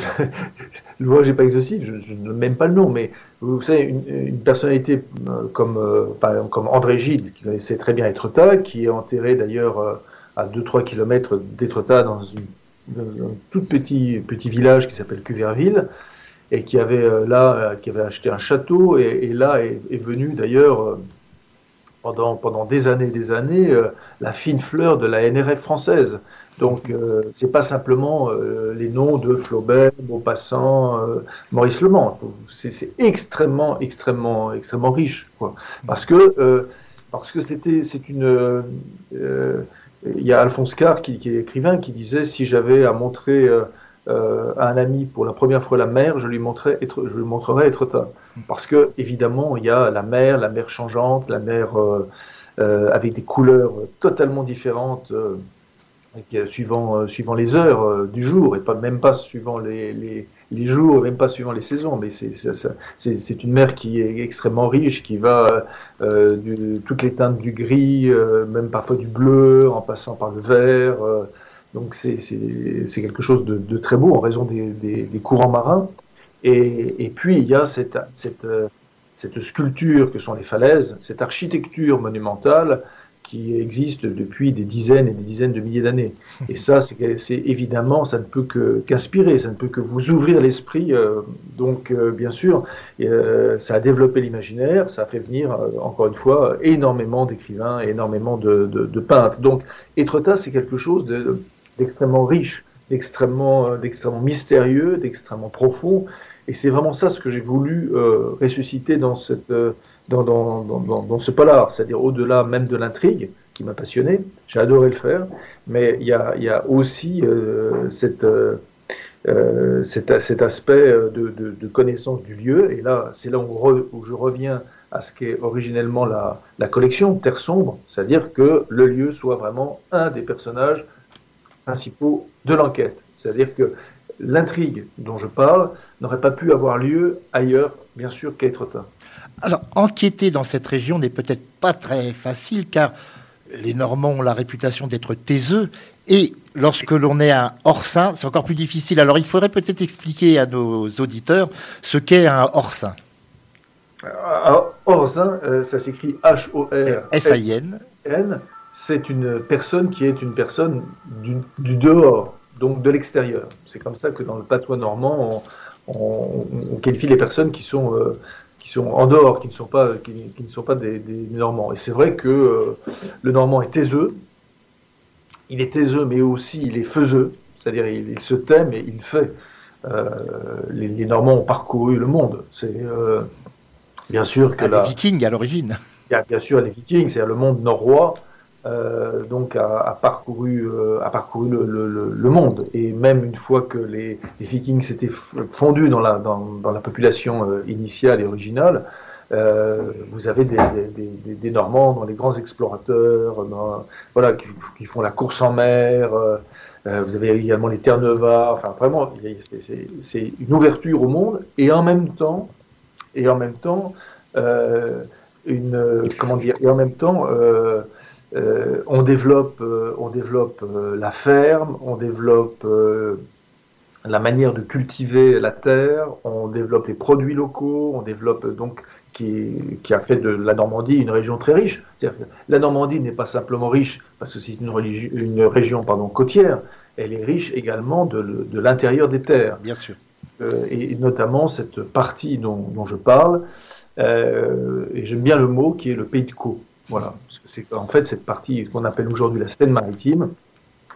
le vois, j'ai pas exhaustif, je, je ne même pas le nom, mais vous savez, une, personnalité euh, comme, euh, comme André Gide, qui connaissait très bien Étretat, qui est enterré d'ailleurs euh, à 2-3 kilomètres d'Étretat dans, dans un tout petit, petit village qui s'appelle Cuverville, et qui avait là, qui avait acheté un château, et, là est, est venu d'ailleurs pendant, pendant des années et des années la fine fleur de la NRF française. Donc, euh, c'est pas simplement euh, les noms de Flaubert, Maupassant, euh, Maurice Le Mans. Faut- C'est extrêmement, extrêmement, extrêmement riche, quoi. Parce que, euh, parce que c'était, c'est une. euh, euh, il y a Alphonse Carr, qui, qui est écrivain, qui disait si j'avais à montrer à un ami pour la première fois la mer, je lui montrerais, être, je lui montrerais Étretat. Parce que évidemment, il y a la mer, la mer changeante, la mer avec des couleurs totalement différentes. Euh, suivant, euh, suivant les heures euh, du jour et pas même pas suivant les, les, jours, même pas suivant les saisons, mais c'est une mer qui est extrêmement riche, qui va du, toutes les teintes du gris, même parfois du bleu, en passant par le vert. donc c'est quelque chose de, de très beau en raison des, des, des courants marins. Et, et puis il y a cette, cette, cette sculpture que sont les falaises, cette architecture monumentale qui existe depuis des dizaines et des dizaines de milliers d'années. *laughs* Et ça, c'est c'est évidemment, ça ne peut que qu'inspirer, ça ne peut que vous ouvrir l'esprit. euh, donc, euh, bien sûr, euh, ça a développé l'imaginaire, ça a fait venir, encore une fois, énormément d'écrivains, énormément de, de, de peintres. Donc, Étretat, c'est quelque chose de- d'extrêmement riche, d'extrêmement d'extrêmement mystérieux, d'extrêmement profond. Et c'est vraiment ça ce que j'ai voulu euh, ressusciter dans cette euh, dans, ce polar, c'est-à-dire au-delà même de l'intrigue qui m'a passionné, j'ai adoré le faire, mais il y a, aussi euh, euh, euh, cet, aspect de, connaissance du lieu, et là c'est là où, je reviens à ce qu'est originellement la, la collection Terre sombre, c'est-à-dire que le lieu soit vraiment un des personnages principaux de l'enquête. C'est-à-dire que l'intrigue dont je parle n'aurait pas pu avoir lieu ailleurs, bien sûr, qu'à Étretat. Alors, enquêter dans cette région n'est peut-être pas très facile, car les Normands ont la réputation d'être taiseux, et lorsque l'on est un hors-saint, c'est encore plus difficile. Alors, il faudrait peut-être expliquer à nos auditeurs ce qu'est un hors-saint. Hors-saint, euh, ça s'écrit H-O-R-S-A-I-N. C'est une personne qui est une personne du, du dehors, donc de l'extérieur. C'est comme ça que dans le patois normand, on, qualifie les personnes qui sont, euh, qui sont en dehors, qui ne sont pas, qui, ne sont pas des, Normands. Et c'est vrai que euh, le Normand est taiseux, il est taiseux, mais aussi il est faiseux, c'est-à-dire il, se t'aime et il fait. Euh, les, Normands ont parcouru le monde. C'est bien sûr que ah, les Vikings à l'origine. A bien sûr les Vikings, c'est-à-dire le monde norrois euh, donc a, parcouru, a parcouru euh, le, monde. Et même une fois que les, Vikings s'étaient fondus dans la, dans, la population euh, initiale et originale, vous avez des, Normands dans les grands explorateurs, voilà, qui, font la course en mer. vous avez également les Terre-Neuve. Enfin, vraiment, c'est une ouverture au monde et en même temps, et en même temps, une comment dire, et en même temps. Euh, on développe, euh, on développe euh, la ferme, on développe la manière de cultiver la terre, on développe les produits locaux, on développe donc qui, a fait de la Normandie une région très riche. la Normandie n'est pas simplement riche parce que c'est une, une, région pardon, côtière, elle est riche également de, l'intérieur des terres. Bien sûr. et, notamment cette partie dont, je parle, et j'aime bien le mot qui est le Pays de Caux. Voilà, parce que c'est en fait cette partie qu'on appelle aujourd'hui la Seine-Maritime,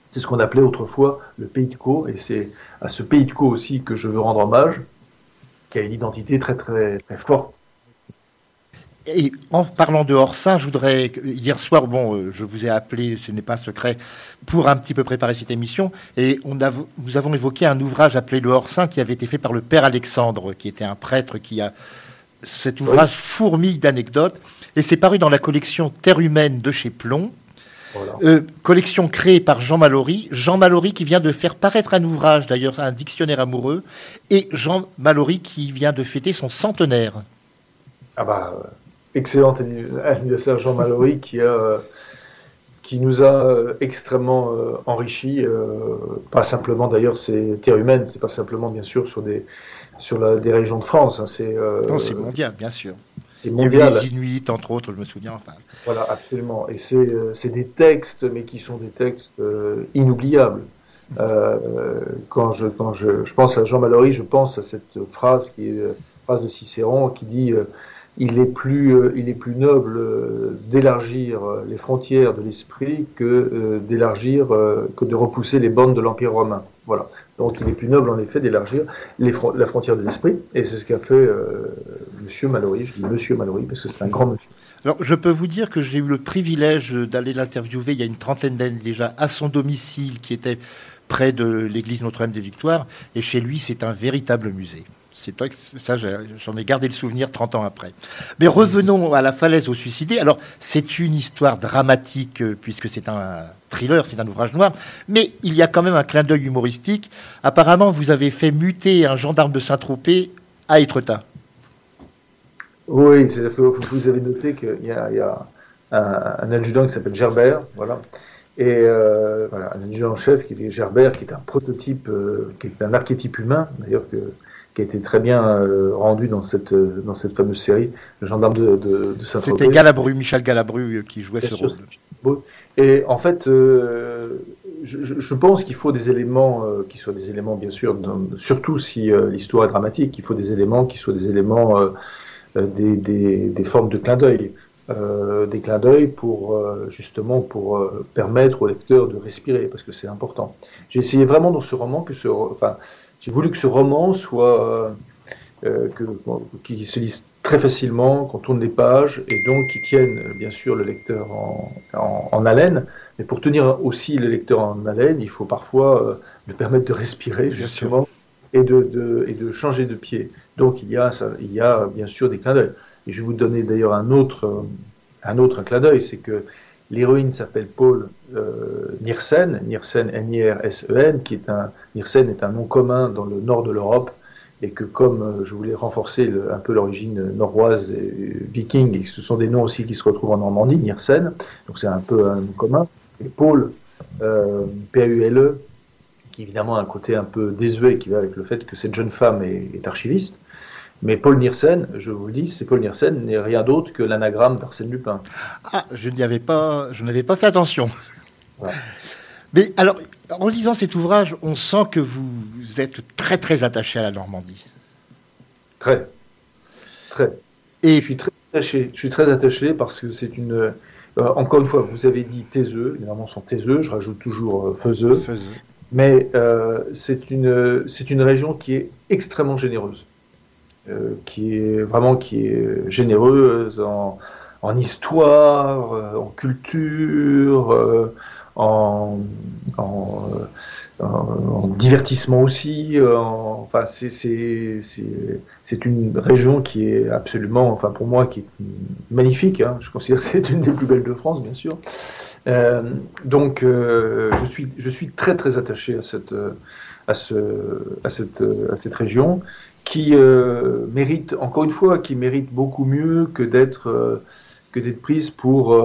c'est ce qu'on appelait autrefois le Pays de Caux, et c'est à ce Pays de Caux aussi que je veux rendre hommage, qui a une identité très très très forte. Et en parlant de Hors-Saint, je voudrais. Hier soir, bon, euh, je vous ai appelé, ce n'est pas secret, pour un petit peu préparer cette émission. Et on a, nous avons évoqué un ouvrage appelé Le Hors-Saint qui avait été fait par le Père Alexandre, qui était un prêtre qui a. Cet ouvrage fourmille d'anecdotes. Et c'est paru dans la collection Terre humaine de chez Plomb. Euh, collection créée par Jean Mallory. Jean Mallory qui vient de faire paraître un ouvrage, d'ailleurs un dictionnaire amoureux, et Jean Mallory qui vient de fêter son centenaire. Ah bah, excellent anniversaire Jean Mallory qui, a, qui nous a euh, extrêmement euh, enrichi, pas simplement d'ailleurs c'est Terre humaine, c'est pas simplement bien sûr sur des, sur des régions de France. Hein, c'est c'est mondial, bien sûr. C'est mondial. Les Inuits, entre autres, je me souviens. Enfin. Voilà, absolument. Et c'est euh, des textes, mais qui sont des textes euh, inoubliables. Euh, quand je, quand je, je, pense à Jean Mallory, je pense à cette phrase qui est phrase de Cicéron qui dit il est plus, il est plus noble d'élargir les frontières de l'esprit que d'élargir, que de repousser les bornes de l'Empire romain. Voilà. Donc il est plus noble en effet d'élargir la frontière de l'esprit, et c'est ce qu'a fait euh, Monsieur Mallory. Je dis Monsieur Mallory parce que c'est un grand monsieur. Alors je peux vous dire que j'ai eu le privilège d'aller l'interviewer il y a une trentaine d'années déjà à son domicile qui était près de l'église Notre-Dame des Victoires, et chez lui c'est un véritable musée. C'est ça, j'en ai gardé le souvenir 30 ans après. Mais revenons à la falaise aux suicidés. Alors, c'est une histoire dramatique, euh, puisque c'est un thriller, c'est un ouvrage noir, mais il y a quand même un clin d'œil humoristique. Apparemment, vous avez fait muter un gendarme de Saint-Tropez à Étretat. Oui, c'est-à-dire que vous avez noté qu'il y a, un, adjudant qui s'appelle Gerbert, voilà. Et euh, voilà, un adjudant chef qui est Gerbert, qui est un prototype, euh, qui est un archétype humain, d'ailleurs, que, qui a été très bien euh, rendu dans cette, euh, dans cette fameuse série, Le gendarme de, de, de Saint-Tropez. C'était Galabru, Michel Galabru euh, qui jouait ce rôle. Et en fait, je, je, pense qu'il faut des éléments qui soient des éléments, bien sûr, surtout si l'histoire est dramatique, il faut des éléments qui soient des éléments, des, des, des, formes de clin d'œil. des clins d'œil pour justement pour permettre au lecteur de respirer parce que c'est important. J'ai essayé vraiment dans ce roman que ce, enfin, j'ai voulu que ce roman soit euh, que, qui se lise très facilement, qu'on tourne les pages et donc qui tienne bien sûr le lecteur en, en, haleine. Mais pour tenir aussi le lecteur en haleine, il faut parfois euh, lui permettre de respirer justement et de, de, et de changer de pied. Donc il y a, il y a bien sûr des clins d'œil. Et je vais vous donner d'ailleurs un autre, un autre clin d'œil, c'est que l'héroïne s'appelle Paul euh, Niersen, Niersen, N-I-R-S-E-N, qui est un, Niersen est un nom commun dans le nord de l'Europe, et que comme euh, je voulais renforcer un peu l'origine norroise et viking, et ce sont des noms aussi qui se retrouvent en Normandie, Niersen, donc c'est un peu un nom commun, et Paul, euh, P-A-U-L-E, qui évidemment a un côté un peu désuet qui va avec le fait que cette jeune femme est, archiviste, mais Paul Niersen, je vous le dis, c'est Paul Niersen n'est rien d'autre que l'anagramme d'Arsène Lupin. Ah, je n'y avais pas, je n'avais pas fait attention. Mais alors, en lisant cet ouvrage, on sent que vous êtes très très attaché à la Normandie. Très, très. Et je suis très attaché. Je suis très attaché parce que c'est une. Euh, encore une fois, vous avez dit taiseux, évidemment sont taiseux. Je rajoute toujours euh, faiseux. Mais euh, c'est une une région qui est extrêmement généreuse, qui est vraiment qui est généreuse en, en histoire, en culture en, en, divertissement aussi. Euh, enfin, c'est une région qui est absolument, enfin pour moi, qui est magnifique. Hein. Je considère que c'est une des plus belles de France, bien sûr. Euh, donc, euh, je, suis, très très attaché à cette, à ce, à cette, à cette région qui mérite, encore une fois, qui mérite beaucoup mieux que d'être prise pour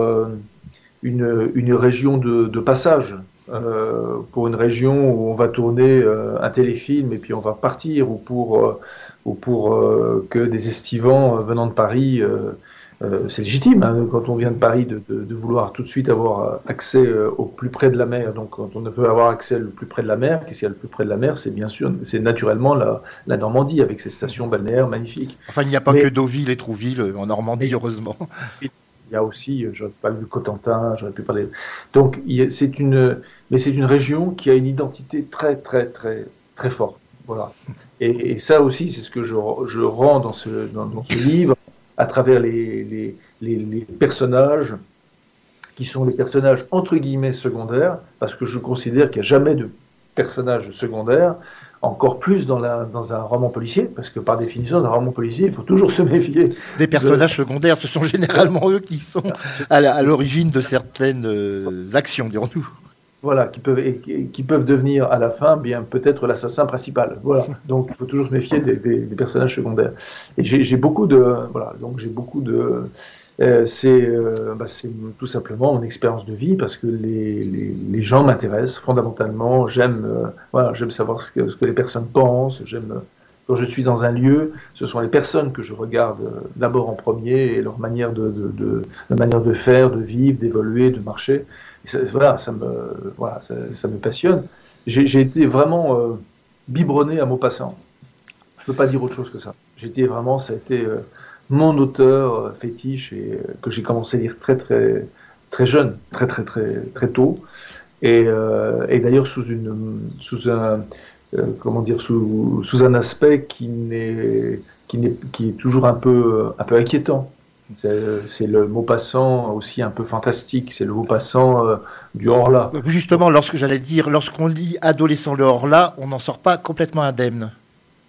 une, une région de, de passage. Euh, pour une région où on va tourner euh, un téléfilm et puis on va partir, ou pour, euh, ou pour euh, que des estivants venant de Paris, c'est légitime hein, quand on vient de Paris de, de, de, vouloir tout de suite avoir accès au plus près de la mer. Donc quand on veut avoir accès le plus près de la mer, qu'est-ce qu'il y a le plus près de la mer? C'est bien sûr, c'est naturellement la, la, Normandie avec ses stations balnéaires magnifiques. Enfin, il n'y a pas que Deauville et Trouville en Normandie, heureusement. Il y a aussi, euh, j'aurais parlé du Cotentin, j'aurais pu parler. Donc, c'est une, mais c'est une région qui a une identité très, très, très, très forte. Voilà. Et, ça aussi, c'est ce que je, je rends dans ce, dans, ce livre, à travers les, les, les, personnages qui sont les personnages entre guillemets secondaires, parce que je considère qu'il n'y a jamais de personnages secondaires encore plus dans, la, dans un roman policier, parce que par définition, dans un roman policier, il faut toujours se méfier. Des personnages secondaires, ce sont généralement eux qui sont à l'origine de certaines euh, actions, dirons-nous. Voilà, qui peuvent, qui peuvent devenir à la fin bien peut-être l'assassin principal. Voilà, *laughs* donc il faut toujours se méfier des, des, des personnages secondaires. Et j'ai beaucoup de, voilà, donc j'ai beaucoup de, euh, euh, bah, c'est tout simplement mon expérience de vie parce que les, les, les gens m'intéressent fondamentalement. J'aime euh, voilà, j'aime savoir ce que, ce que, les personnes pensent. J'aime quand je suis dans un lieu, ce sont les personnes que je regarde d'abord en premier et leur manière de, de, de, de manière de faire, de vivre, d'évoluer, de marcher. Ça, voilà, ça me voilà, ça, me passionne. J'ai été vraiment biberonné à Maupassant. Je peux pas dire autre chose que ça. Été vraiment, ça a été mon auteur euh, fétiche et euh, que j'ai commencé à lire très très très jeune, très très très très tôt, et, euh, d'ailleurs sous une sous un comment dire sous, sous un aspect qui n'est qui n'est qui est toujours un peu un peu inquiétant. C'est le mot passant aussi un peu fantastique, c'est le mot passant du hors-là. Justement, lorsque j'allais dire, lorsqu'on lit adolescent le hors-là, on n'en sort pas complètement indemne.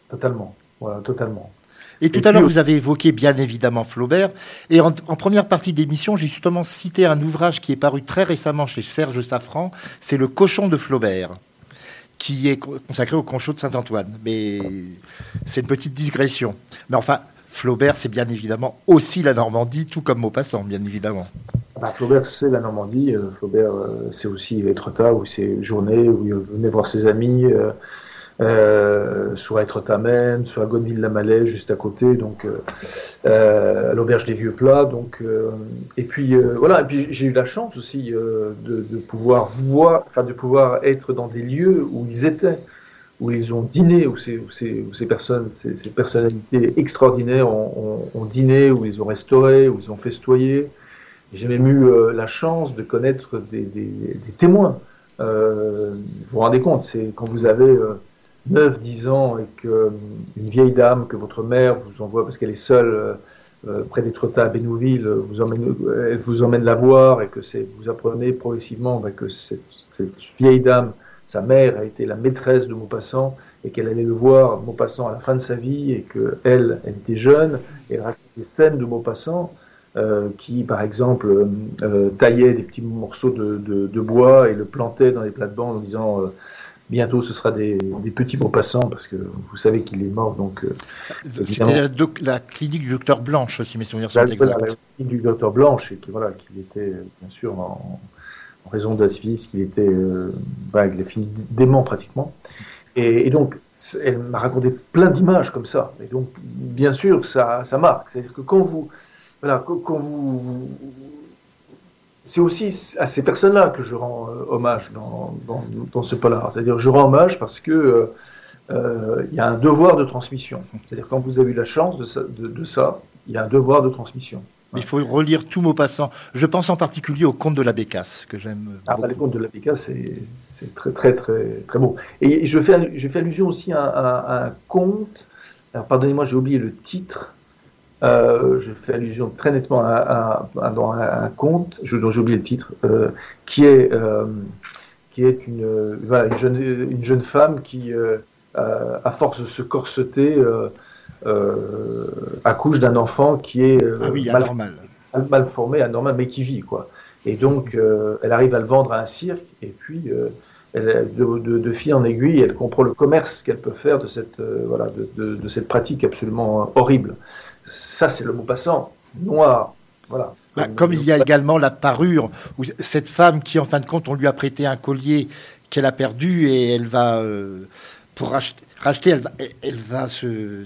Totalement, voilà, totalement. Et tout à l'heure, vous avez évoqué bien évidemment Flaubert. Et en, première partie d'émission, j'ai justement cité un ouvrage qui est paru très récemment chez Serge Safran. C'est Le cochon de Flaubert, qui est consacré au conchot de Saint-Antoine. Mais c'est une petite digression. Mais enfin, Flaubert, c'est bien évidemment aussi la Normandie, tout comme Maupassant, bien évidemment. Bah, Flaubert, c'est la Normandie. Euh, Flaubert, euh, c'est aussi Etretat, où c'est journée, où il venait voir ses amis. Euh, euh, soit être ta même, soit à Gonville-la-Malais, juste à côté, donc euh, euh, à l'auberge des Vieux Plats. Donc, euh, et puis voilà, et puis j'ai eu la chance aussi de, pouvoir voir, enfin de pouvoir être dans des lieux où ils étaient, où ils ont dîné, où ces, personnes, ces, personnalités extraordinaires ont, dîné, où ils ont restauré, où ils ont festoyé. J'ai même eu la chance de connaître des, des, des témoins. vous vous rendez compte, c'est quand vous avez 9, 10 ans et qu'une euh, vieille dame que votre mère vous envoie parce qu'elle est seule euh, euh, près d'Étretat à Bénouville, vous emmène, elle vous emmène la voir et que vous apprenez progressivement bah, que cette, vieille dame, sa mère, a été la maîtresse de Maupassant et qu'elle allait le voir, Maupassant, à la fin de sa vie, et que elle, elle était jeune, et elle raconte des scènes de Maupassant, euh, qui, par exemple, euh, euh, taillait des petits morceaux de, de, de, bois et le plantait dans les plates-bandes en disant euh, bientôt ce sera des, des petits Maupassants, parce que vous savez qu'il est mort, donc... C'était la, la clinique du docteur Blanche, si mes souvenirs sont la, exacts. la du docteur Blanche, et qui, voilà, qu'il était, bien sûr, en, en raison de la syphilis, qu'il était, euh, voilà, il a fini dément pratiquement. Et, donc, elle m'a raconté plein d'images comme ça. Et donc, bien sûr, ça, ça marque. C'est-à-dire que quand vous, voilà, quand, vous, c'est aussi à ces personnes-là que je rends euh, hommage dans, dans, ce polar. C'est-à-dire, je rends hommage parce que euh, il y a un devoir de transmission. C'est-à-dire, quand vous avez eu la chance de ça, il y a un devoir de transmission. Mais il faut relire tout Maupassant. Je pense en particulier au conte de la Bécasse, que j'aime Ah, bah, beaucoup. les contes de la Péca, c'est très, très, très, très beau. Et, je, fais, je fais allusion aussi à, à- à un conte. Alors, pardonnez-moi, j'ai oublié le titre. Euh, je fais allusion très nettement à, un, conte, je- dont j'ai oublié le titre, euh, qui est, euh, qui est une, voilà, une, jeune, une jeune femme qui, à force de se corseter, accouche d'un enfant qui est euh, Ah oui, mal formé, anormal, mais qui vit, quoi. Et donc, euh, elle arrive à le vendre à un cirque, et puis, euh, elle, de, de, de fil en aiguille, elle comprend le commerce qu'elle peut faire de cette, euh, voilà, de, cette pratique absolument euh, horrible. Ça, c'est le mot passant, noir, voilà. Bah, comme il y a également la parure, où cette femme qui, en fin de compte, on lui a prêté un collier qu'elle a perdu et elle va, euh, pour racheter, racheter, elle va, elle va se,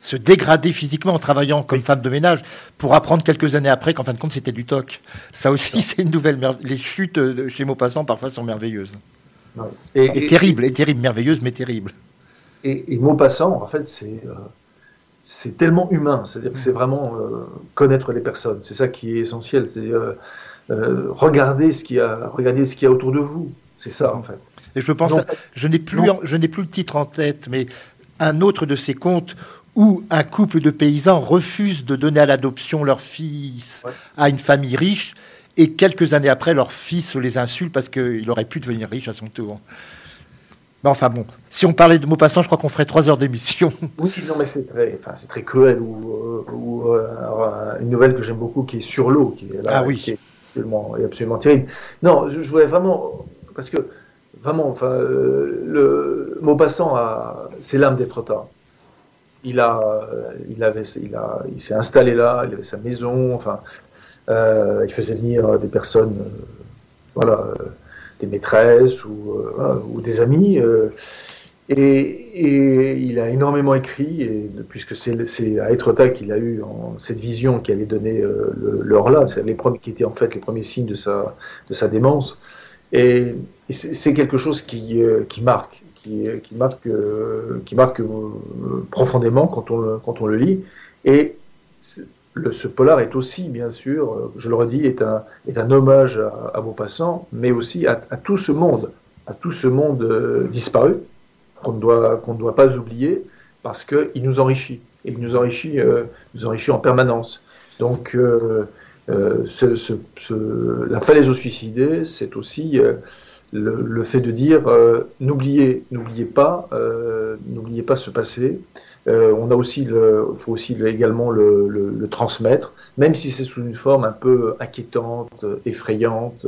se dégrader physiquement en travaillant comme femme de ménage pour apprendre quelques années après qu'en fin de compte c'était du toc. Ça aussi, *laughs* c'est une nouvelle. Les chutes de chez Maupassant parfois sont merveilleuses. Ouais. Et, terribles, et terribles, merveilleuses, mais terribles. Et, et Maupassant, en fait, c'est euh, c'est tellement humain. C'est-à-dire que c'est vraiment euh, connaître les personnes. C'est ça qui est essentiel. C'est euh, regarder ce qu'il y a, regarder ce qu'il y a autour de vous. C'est ça, en fait. Et je pense, Non, à- je n'ai plus, non. je n'ai plus le titre en tête, mais un autre de ces contes où un couple de paysans refuse de donner à l'adoption leur fils Ouais. à une famille riche, et quelques années après, leur fils les insulte parce qu'il aurait pu devenir riche à son tour. Mais enfin bon, si on parlait de Maupassant, je crois qu'on ferait trois heures d'émission. *laughs* Oui, non, mais c'est très, enfin, c'est très cruel. Ou, euh, ou euh, alors, euh, une nouvelle que j'aime beaucoup qui est sur l'eau, qui est là, Ah oui. qui est absolument, est absolument terrible. Non, je, je voulais vraiment, parce que vraiment, enfin, euh, le Maupassant a, c'est l'âme des trottards. Il a, il avait, il a, il s'est installé là, il avait sa maison, enfin, euh, il faisait venir des personnes, euh, voilà, euh, des maîtresses ou, ou des amis. et, et il a énormément écrit, puisque c'est à Étretat qu'il a eu cette vision qui allait donner le, le c'est les premiers qui étaient en fait les premiers signes de sa, de sa démence. Et, et c'est quelque chose qui, qui marque, qui, marque, euh, qui marque euh, profondément quand on, le, quand on le lit. Et le, ce polar est aussi, bien sûr, je le redis, est un, est un hommage à, à Maupassant, mais aussi à, tout ce monde, à tout ce monde euh, disparu qu'on ne doit qu'on doit pas oublier parce qu'il nous enrichit et il nous enrichit nous enrichit en permanence. Donc ce- la falaise aux suicidés, c'est aussi le, le fait de dire euh, n'oubliez n'oubliez pas euh, n'oubliez pas ce passé. Euh, on a aussi le faut aussi le- également le, transmettre, même si c'est sous une forme un peu inquiétante, effrayante.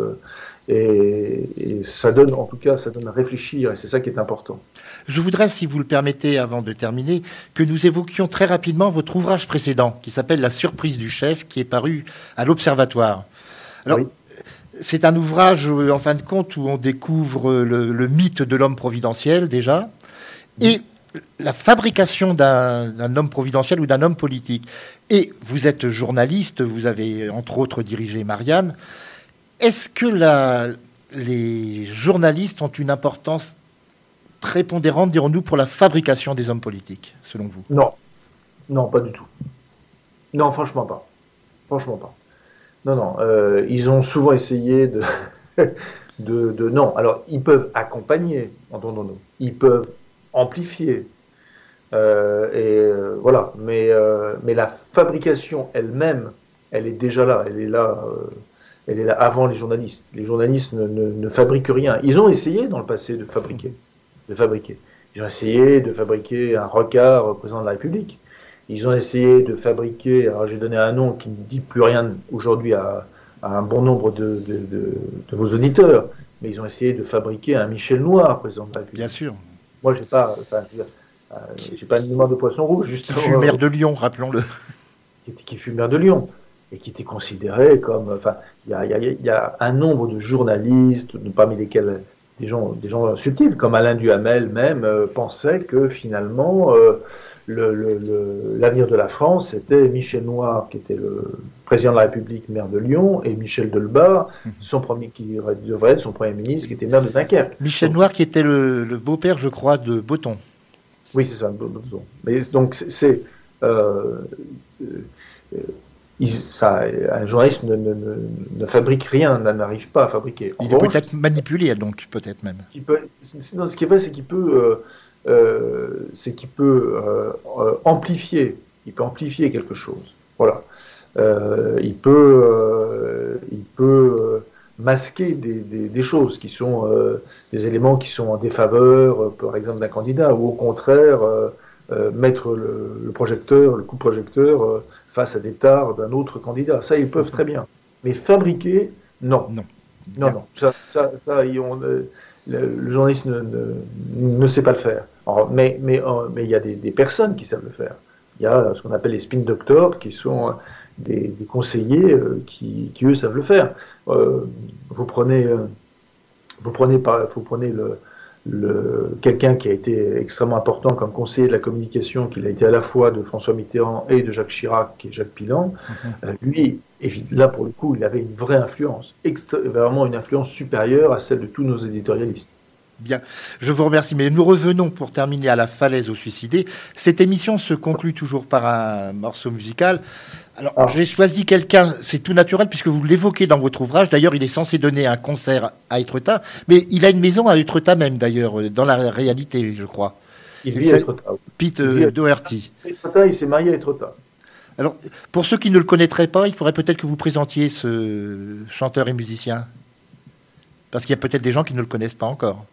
Et, et ça donne, en tout cas, ça donne à réfléchir, et c'est ça qui est important. Je voudrais, si vous le permettez, avant de terminer, que nous évoquions très rapidement votre ouvrage précédent, qui s'appelle La surprise du chef, qui est paru à l'Observatoire. Alors, Oui. C'est un ouvrage, euh, en fin de compte, où on découvre euh, le, le mythe de l'homme providentiel, déjà, et la fabrication d'un d'un homme providentiel ou d'un homme politique. Et vous êtes journaliste, vous avez entre autres dirigé Marianne. Est-ce que la- les journalistes ont une importance prépondérante, dirons-nous, pour la fabrication des hommes politiques, selon vous? Non, non, pas du tout. Non, franchement pas. Franchement pas. Non, non. euh, ils ont souvent essayé de, *laughs* de, de- Non, alors ils peuvent accompagner, entendons-nous. Ils peuvent amplifier. euh, et euh, voilà. Mais, euh, mais la fabrication elle-même, elle est déjà là. Elle est là. euh, elle est là avant les journalistes. Les journalistes ne, ne- ne fabriquent rien. Ils ont essayé dans le passé de fabriquer, de fabriquer. Ils ont essayé de fabriquer un rocard au président de la République. Ils ont essayé de fabriquer, alors j'ai donné un nom qui ne dit plus rien aujourd'hui à, à, un bon nombre de, de, de, de, vos auditeurs, mais ils ont essayé de fabriquer un Michel Noir, président de la République. Bien sûr. Moi, j'ai pas, enfin, euh, j'ai pas une mémoire de poisson rouge, justement. Qui fut maire de Lyon, rappelons-le. Qui, qui, fut maire de Lyon et qui était considéré comme, enfin, il y y a, un nombre de journalistes, parmi lesquels des gens, des gens subtils, comme Alain Duhamel même, euh, pensaient que finalement, euh, l'avenir de la France, c'était Michel Noir, qui était le président de la République, maire de Lyon, et Michel Delbar, mhm. son premier, qui devrait être son premier ministre, qui était maire de Dunkerque. Michel donc, Noir, qui était le, le beau-père, je crois, de Botton. Oui, c'est ça, Botton. Mais donc, c'est. Euh, euh, ça, un journaliste ne, ne, ne fabrique rien, n'arrive pas à fabriquer. En il revanche, est peut-être manipulé, donc, peut-être même. Ce qui, peut, non, ce qui est vrai, c'est qu'il peut. Euh, euh, c'est qu'il peut euh, amplifier, il peut amplifier quelque chose. Voilà. Euh, il peut, il peut masquer des, des, des, choses qui sont des éléments qui sont en défaveur, par exemple, d'un candidat, ou au contraire mettre le, le, projecteur, le coup de projecteur face à des tares d'un autre candidat. Ça, ils peuvent très bien. Mais fabriquer, non. Non. Non, non. Ça, ça, le, le, journaliste ne, ne, ne, sait pas le faire. Alors, mais mais euh, mais il y a des, des, personnes qui savent le faire. Il y a ce qu'on appelle les spin doctors, qui sont des, des conseillers euh, qui, qui, eux savent le faire. Euh, vous prenez vous prenez par, vous prenez le, le quelqu'un qui a été extrêmement important comme conseiller de la communication, qu'il a été à la fois de François Mitterrand et de Jacques Chirac, qui est Jacques Pilan. Mm-hmm. lui, là pour le coup, il avait une vraie influence, vraiment une influence supérieure à celle de tous nos éditorialistes. Bien, je vous remercie. Mais nous revenons pour terminer à la falaise aux suicidés. Cette émission se conclut toujours par un morceau musical. Alors, ah. j'ai choisi quelqu'un, c'est tout naturel puisque vous l'évoquez dans votre ouvrage. D'ailleurs, il est censé donner un concert à Etretat, mais il a une maison à Etretat même, d'ailleurs, dans la réalité, je crois. Il vit à Etretat. Pete euh, Doherty. Etretat, il s'est marié à Etretat. Alors, pour ceux qui ne le connaîtraient pas, il faudrait peut-être que vous présentiez ce chanteur et musicien. Parce qu'il y a peut-être des gens qui ne le connaissent pas encore.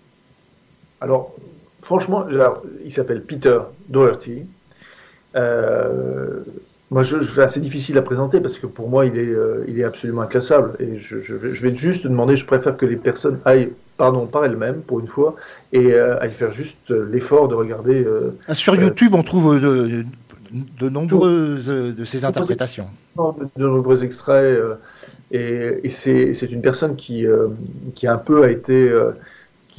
Alors, franchement, alors, il s'appelle Peter Doherty. Euh, moi, je, je c'est difficile à présenter parce que pour moi, il est, euh, il est absolument inclassable. Et je, je, je, vais juste demander, je préfère que les personnes aillent, pardon, par elles-mêmes, pour une fois, et euh, aillent faire juste l'effort de regarder. Ah, Sur YouTube, on trouve de, de nombreuses de ces interprétations. De, nombreux extraits. et, et c'est une personne qui, qui un peu a été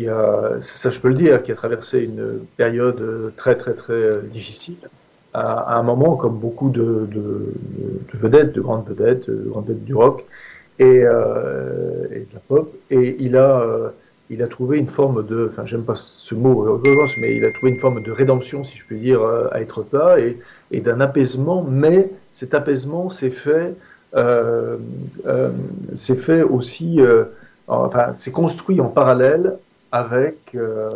qui ça je peux le dire, qui a traversé une période très très très difficile, à, un moment comme beaucoup de, de, de, vedettes, de grandes vedettes, de grandes vedettes du rock et, euh, de la pop, et il a, euh, il a trouvé une forme de, enfin j'aime pas ce mot, mais il a trouvé une forme de rédemption, si je puis dire, à être là, et, d'un apaisement, mais cet apaisement s'est fait, euh, euh, fait aussi, euh, enfin, c'est construit en parallèle avec, euh,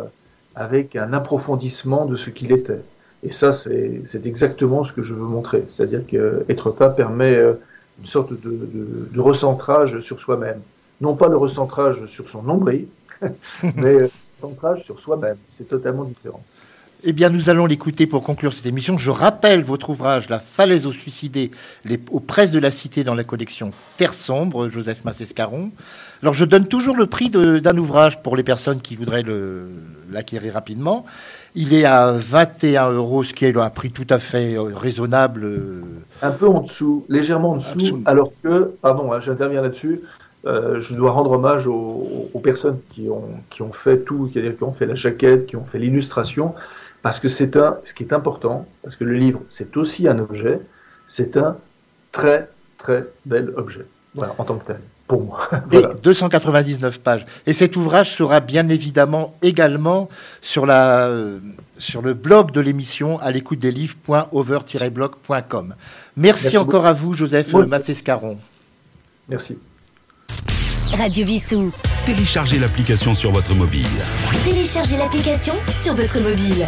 avec un approfondissement de ce qu'il était. Et ça, c'est exactement ce que je veux montrer. C'est-à-dire qu'être permet euh, une sorte de, de, de recentrage sur soi-même. Non pas le recentrage sur son nombril, *laughs* mais le recentrage sur soi-même. C'est totalement différent. Eh bien, nous allons l'écouter pour conclure cette émission. Je rappelle votre ouvrage La falaise aux suicidés, les, aux presses de la cité dans la collection Terre sombre, Joseph Massescaron. Alors, je donne toujours le prix d'un ouvrage pour les personnes qui voudraient l'acquérir rapidement. Il est à 21 euros, ce qui est un prix tout à fait euh, raisonnable. Un peu en dessous, légèrement en dessous, Absolument. alors que, pardon, hein, j'interviens là-dessus, euh, je dois rendre hommage aux, aux, personnes qui ont, qui ont fait tout, c'est-à-dire qui ont fait la jaquette, qui ont fait l'illustration, parce que c'est un, ce qui est important, parce que le livre, c'est aussi un objet, c'est un très, très bel objet, voilà, en tant que tel pour moi. *laughs* voilà. Et 299 pages. Et cet ouvrage sera bien évidemment également sur, la, euh, sur le blog de l'émission à l'écoute des livres.over-blog.com. Merci, Merci, encore beaucoup. à vous, Joseph oui. Massescaron. Merci. Radio Vissou. Téléchargez l'application sur votre mobile. Téléchargez l'application sur votre mobile.